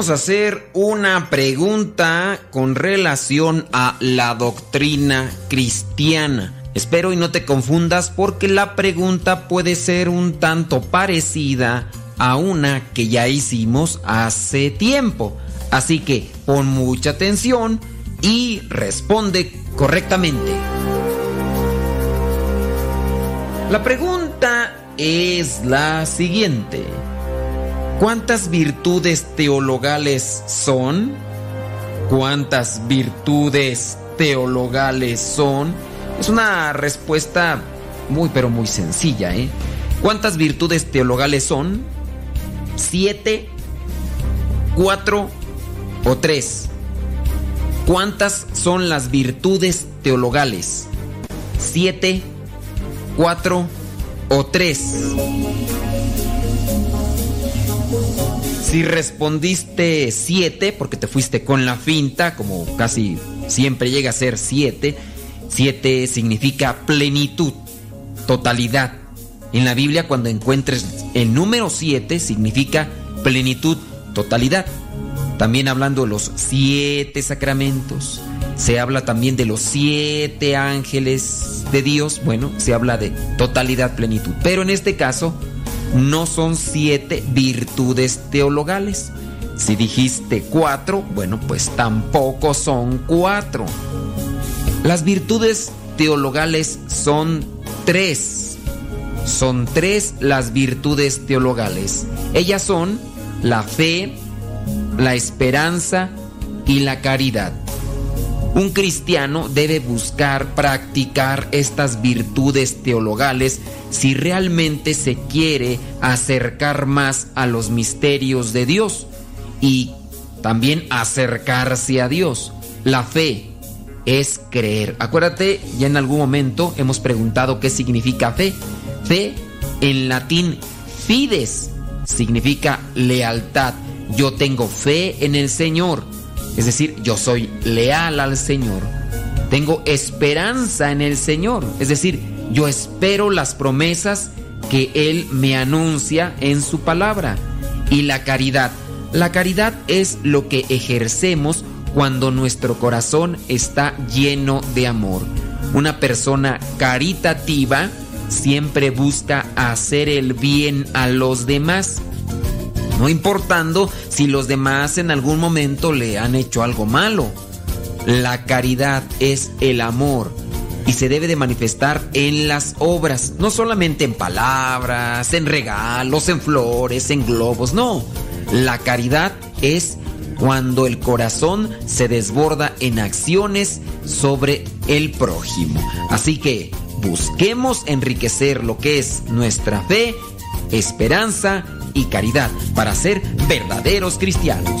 Vamos a hacer una pregunta con relación a la doctrina cristiana. Espero y no te confundas porque la pregunta puede ser un tanto parecida a una que ya hicimos hace tiempo. Así que pon mucha atención y responde correctamente. La pregunta es la siguiente. ¿Cuántas virtudes teologales son? ¿Cuántas virtudes teologales son? Es una respuesta muy pero muy sencilla, ¿eh? ¿Cuántas virtudes teologales son? ¿Siete? ¿Cuatro? ¿O tres? ¿Cuántas son las virtudes teologales? ¿Siete? ¿Cuatro? ¿O tres? Si respondiste siete, porque te fuiste con la finta, como casi siempre llega a ser siete, Siete significa plenitud, totalidad. En la Biblia cuando encuentres el número siete significa plenitud, totalidad. También hablando de los siete sacramentos. Se habla también de los siete ángeles de Dios. Bueno, se habla de totalidad, plenitud. Pero en este caso no son siete virtudes teologales. Si dijiste cuatro, bueno, pues tampoco son cuatro. Las virtudes teologales son tres. Son tres las virtudes teologales. Ellas son la fe, la esperanza y la caridad. Un cristiano debe buscar practicar estas virtudes teologales si realmente se quiere acercar más a los misterios de Dios y también acercarse a Dios. La fe, es creer. Acuérdate, ya en algún momento hemos preguntado qué significa fe. Fe en latín fides significa lealtad. Yo tengo fe en el Señor. Es decir, yo soy leal al Señor. Tengo esperanza en el Señor. Es decir, yo espero las promesas que Él me anuncia en su palabra. Y la caridad. La caridad es lo que ejercemos cuando nuestro corazón está lleno de amor. Una persona caritativa siempre busca hacer el bien a los demás, no importando si los demás en algún momento le han hecho algo malo. La caridad es el amor y se debe de manifestar en las obras, no solamente en palabras, en regalos, en flores, en globos, no. La caridad es cuando el corazón se desborda en acciones sobre el prójimo. Así que busquemos enriquecer lo que es nuestra fe, esperanza y caridad para ser verdaderos cristianos.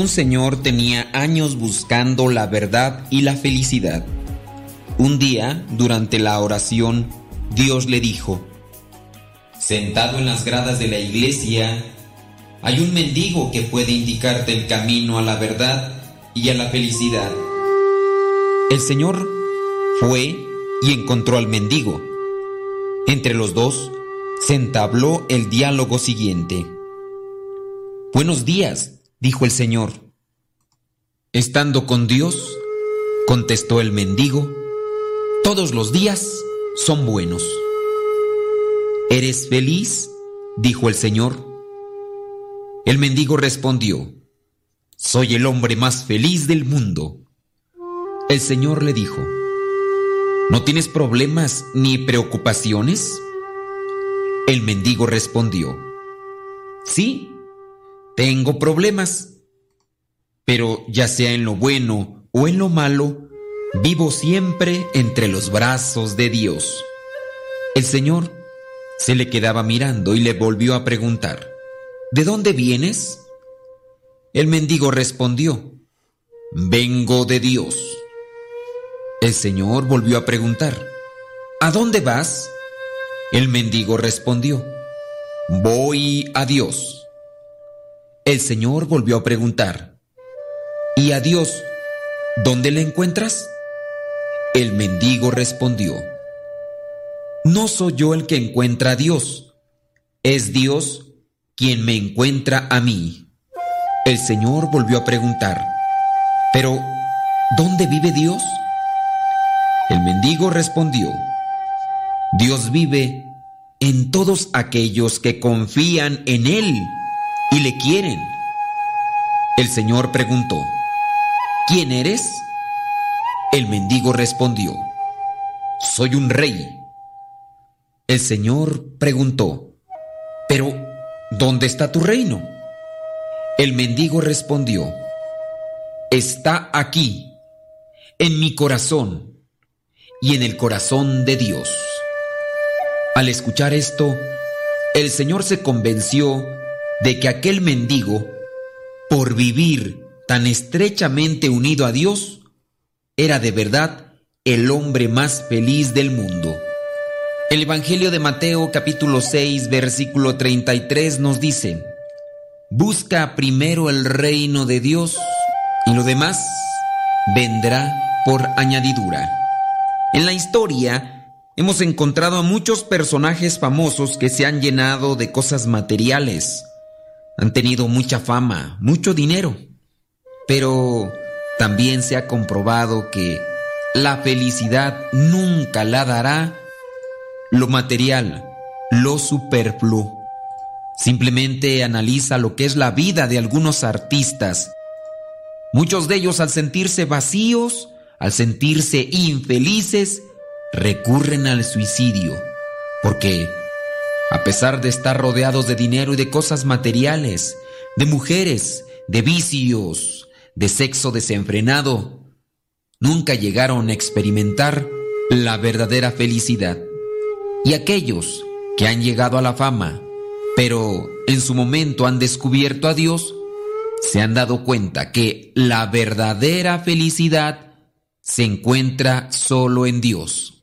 Un señor tenía años buscando la verdad y la felicidad. Un día, durante la oración, Dios le dijo, Sentado en las gradas de la iglesia, hay un mendigo que puede indicarte el camino a la verdad y a la felicidad. El Señor Fue y encontró al mendigo. Entre los dos se entabló el diálogo siguiente. Buenos días, dijo el Señor. Estando con Dios, contestó el mendigo, todos los días son buenos. ¿Eres feliz? dijo el Señor. El mendigo respondió, soy el hombre más feliz del mundo. El Señor le dijo, ¿no tienes problemas ni preocupaciones? El mendigo respondió, sí, tengo problemas, pero ya sea en lo bueno o en lo malo, vivo siempre entre los brazos de Dios. El Señor se le quedaba mirando y le volvió a preguntar, ¿de dónde vienes? El mendigo respondió, vengo de Dios. El Señor volvió a preguntar, ¿a dónde vas? El mendigo respondió, voy a Dios. El Señor volvió a preguntar, ¿y a Dios dónde le encuentras? El mendigo respondió, no soy yo el que encuentra a Dios, es Dios quien me encuentra a mí. El Señor volvió a preguntar, ¿pero dónde vive Dios? El mendigo respondió, Dios vive en todos aquellos que confían en Él y le quieren. El Señor preguntó, ¿quién eres? El mendigo respondió, soy un rey. El Señor preguntó, pero ¿dónde está tu reino? El mendigo respondió, está aquí, en mi corazón y en el corazón de Dios. Al escuchar esto, el Señor se convenció de que aquel mendigo, por vivir tan estrechamente unido a Dios, era de verdad el hombre más feliz del mundo. El Evangelio de Mateo capítulo 6 versículo 33 nos dice, Busca primero el reino de Dios y lo demás vendrá por añadidura. En la historia, Hemos encontrado a muchos personajes famosos que se han llenado de cosas materiales. Han tenido mucha fama, mucho dinero. Pero también se ha comprobado que la felicidad nunca la dará lo material, lo superfluo. Simplemente analiza lo que es la vida de algunos artistas. Muchos de ellos al sentirse vacíos, al sentirse infelices, recurren al suicidio, porque a pesar de estar rodeados de dinero y de cosas materiales, de mujeres, de vicios, de sexo desenfrenado, nunca llegaron a experimentar la verdadera felicidad. Y aquellos que han llegado a la fama, pero en su momento han descubierto a Dios, se han dado cuenta que la verdadera felicidad se encuentra solo en Dios.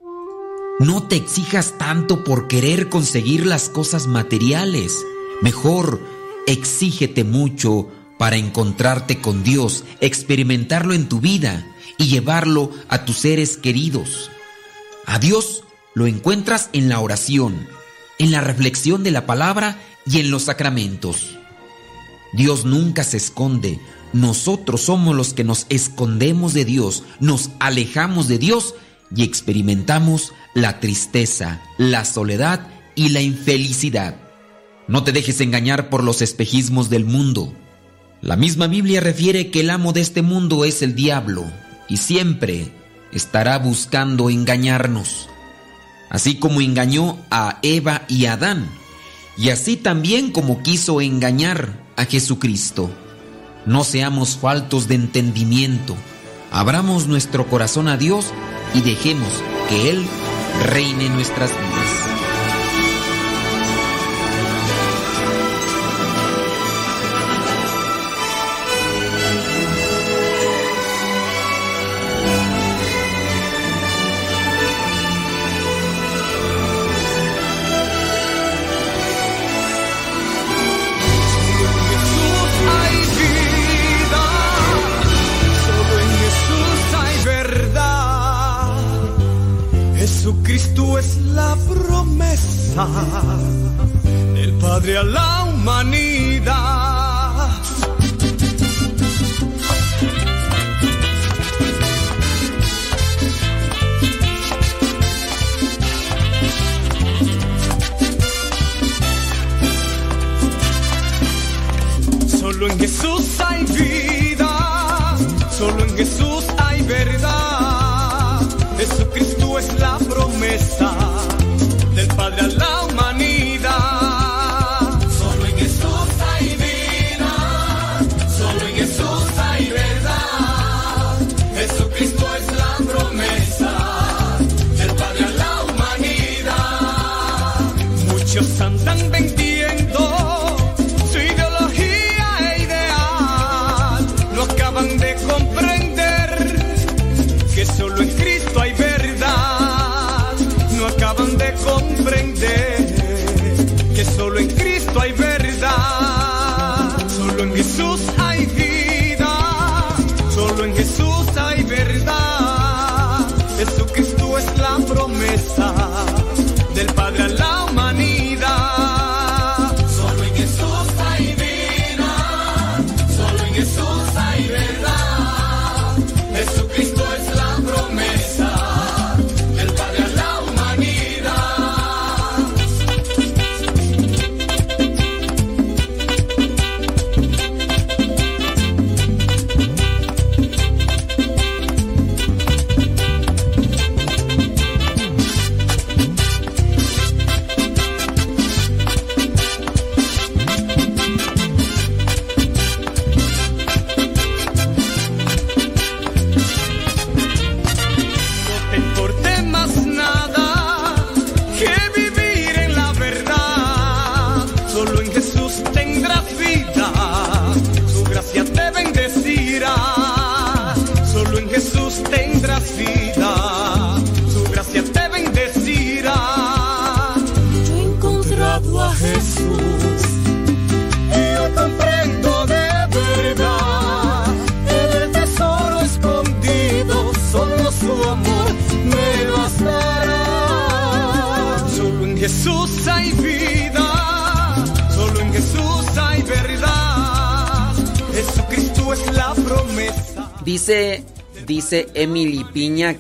No te exijas tanto por querer conseguir las cosas materiales. Mejor, exígete mucho para encontrarte con Dios, experimentarlo en tu vida y llevarlo a tus seres queridos. A Dios lo encuentras en la oración, en la reflexión de la palabra y en los sacramentos. Dios nunca se esconde. Nosotros somos los que nos escondemos de Dios, nos alejamos de Dios y experimentamos la tristeza, la soledad y la infelicidad. No te dejes engañar por los espejismos del mundo. La misma Biblia refiere que el amo de este mundo es el diablo y siempre estará buscando engañarnos, así como engañó a Eva y Adán, y así también como quiso engañar a Jesucristo. No seamos faltos de entendimiento, abramos nuestro corazón a Dios y dejemos que Él reine nuestras vidas.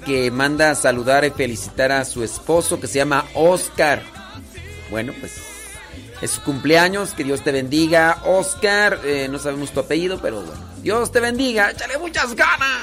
que manda a saludar y felicitar a su esposo que se llama Oscar. Bueno, pues es su cumpleaños, que Dios te bendiga, Oscar. Eh, no sabemos tu apellido, pero bueno, Dios te bendiga, échale muchas ganas.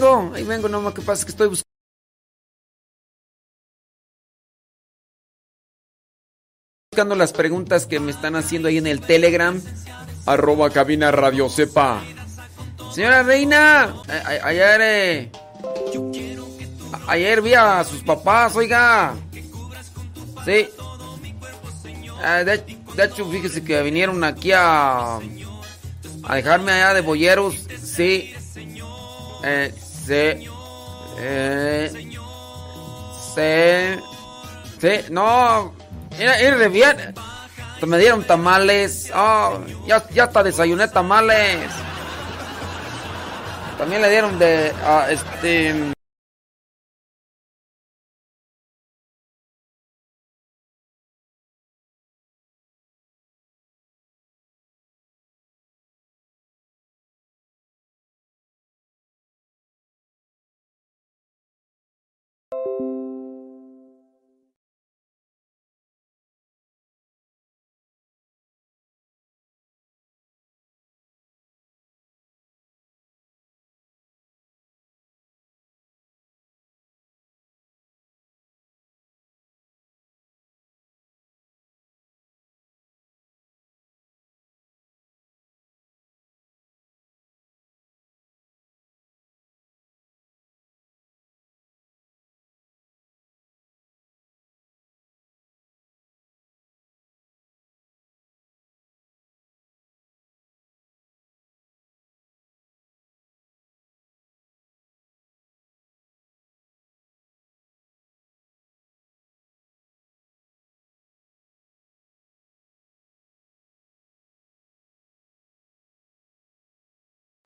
Vengo, ahí vengo, no, lo que pasa que estoy buscando. buscando las preguntas que me están haciendo ahí en el Telegram. Arroba cabina radio sepa. Señora Reina, ayer, eh, ayer vi a sus papás, oiga. Sí. Ah, de, de hecho, fíjese que vinieron aquí a, a dejarme allá de boyeros. Sí. Eh, sí. Eh, sí. Sí, no. Era, era bien. Me dieron tamales. Ah, ya, ya hasta desayuné tamales. También le dieron de. ah, este.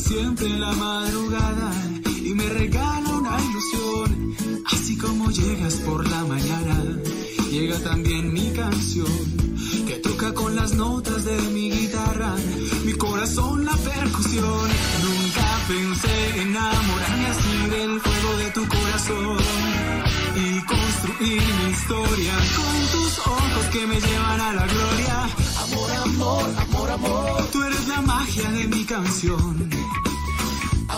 siempre en la madrugada y me regala una ilusión. Así como llegas por la mañana, llega también mi canción que toca con las notas de mi guitarra, mi corazón la percusión. Nunca pensé enamorarme así del fuego de tu corazón y construir mi historia con tus ojos que me llevan a la gloria. Amor, amor, amor, amor, tú eres la magia de mi canción.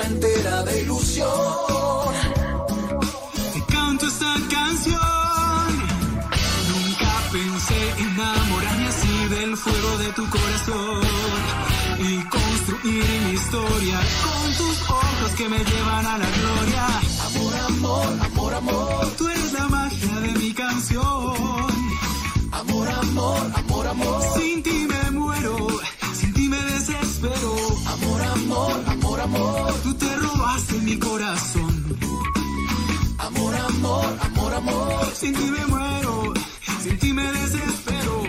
Llena mi alma entera de ilusión. Te canto esta canción. Nunca pensé enamorarme así del fuego de tu corazón y construir mi historia con tus ojos que me llevan a la gloria. Amor, amor, amor, amor, tú eres la magia de mi canción. Amor, amor, amor, amor, sin ti me muero, Amor, amor, amor, amor, tú te robaste mi corazón. Amor, amor, amor, amor, sin ti me muero, sin ti me desespero.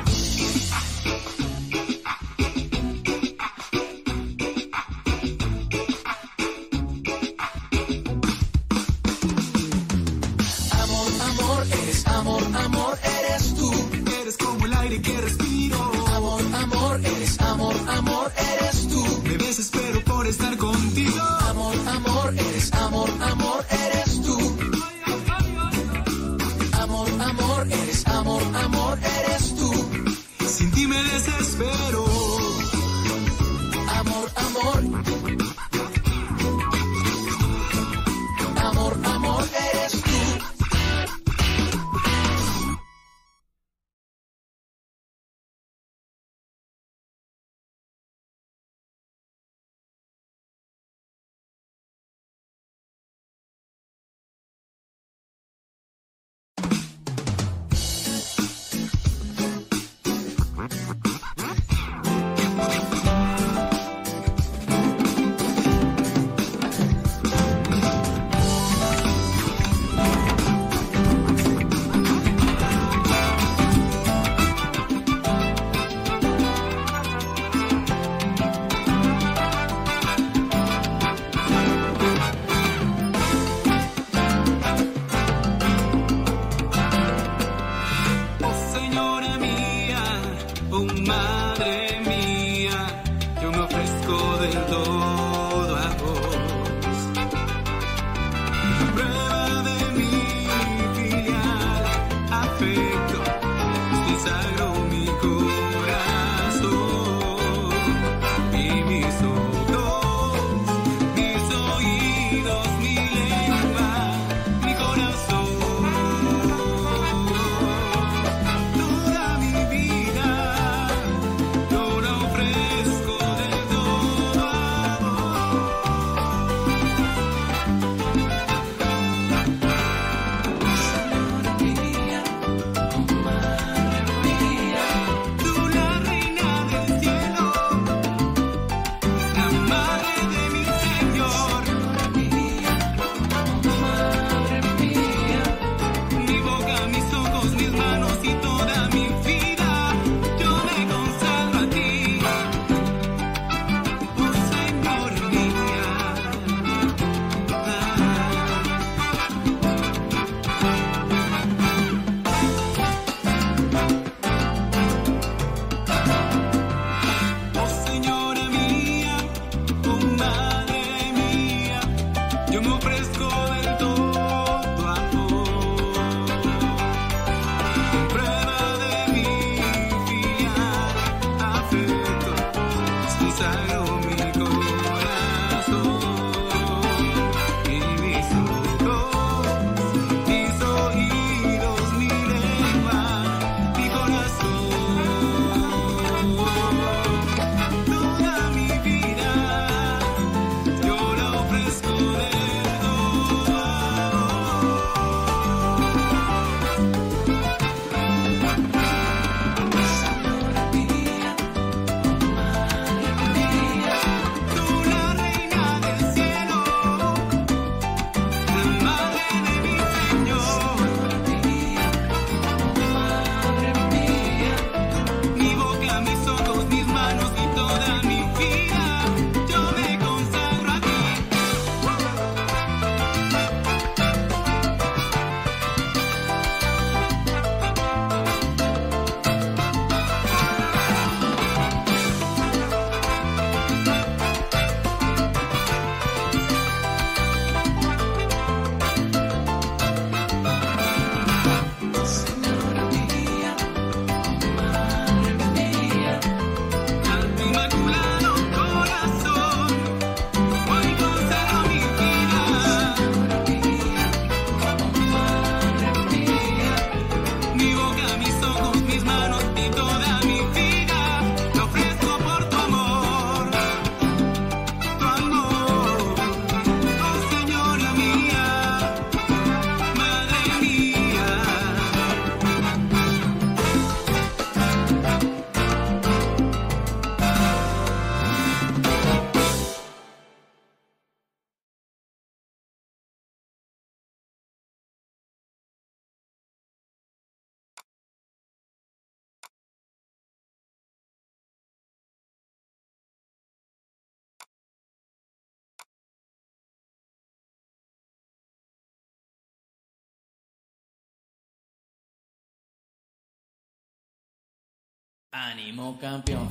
Ánimo campeón.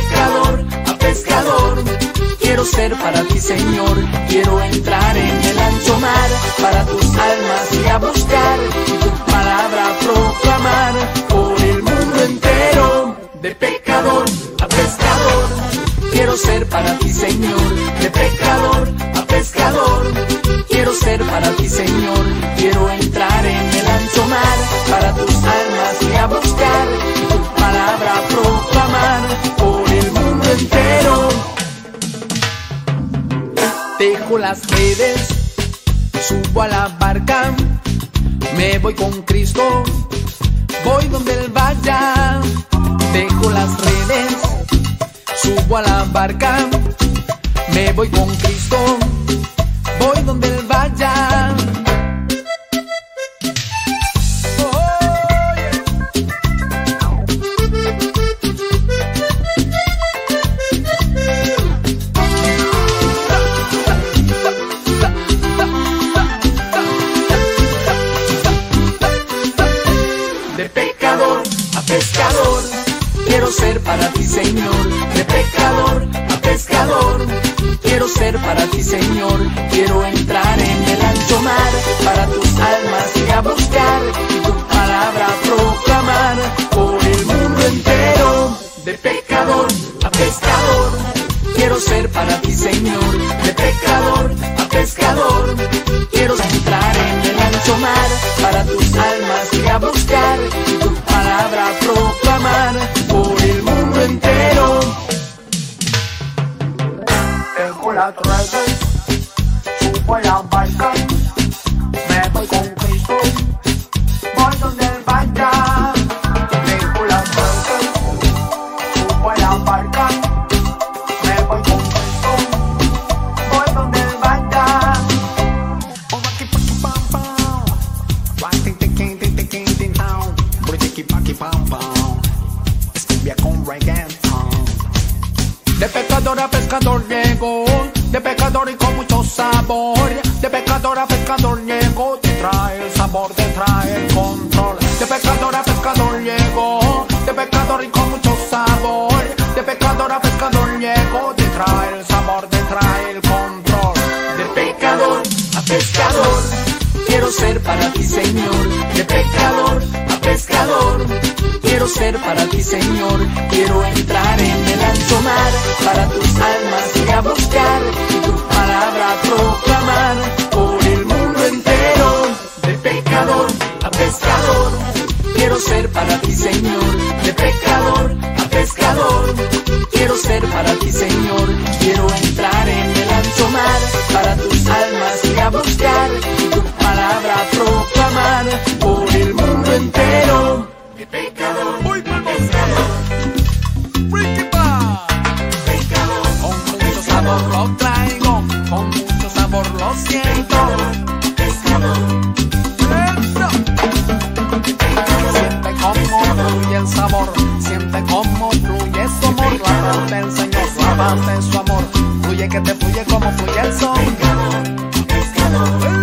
Pecador a pescador, quiero ser para ti, Señor. Quiero entrar en el ancho mar para tus almas y a buscar tu palabra proclamar por el mundo entero. De pecador a pescador, quiero ser para ti, Señor. De pecador a pescador, quiero ser para ti, Señor. Quiero entrar en el ancho mar para tus almas y a buscar tu palabra proclamar por Dejo las redes, subo a la barca, me voy con Cristo, voy donde Él vaya. Dejo las redes, subo a la barca, me voy con Cristo, voy donde Él vaya. Quiero ser para ti, Señor. De pecador a pescador, quiero ser para ti, Señor. Quiero entrar en el ancho mar para tus almas y a buscar y tu palabra proclamar por el mundo entero. De pecador a pescador, quiero ser para ti, Señor. De pecador a pescador, quiero entrar en el ancho mar para tus almas y a buscar y tu palabra proclamar Dejo las redes, subo a la barca, para ti, Señor. De pecador a pescador, quiero ser para ti, Señor. Quiero entrar en el ancho mar para tus almas y a buscar y tu palabra proclamar por el mundo entero. De pecador a pescador, quiero ser para ti, Señor. De pecador a pescador, quiero ser para ti, Señor. Quiero entrar en el ancho mar para tus almas y a buscar y tu palabra proclamar por el mundo entero. De pecador a pescador. Pecador, con mucho sabor lo traigo, con mucho sabor lo siento. Pescador. Siente cómo fluye el sabor, siente su Ponte en eso, avance en su amor. Fluye que te fluye como fluye el sol. Escalón, escalón.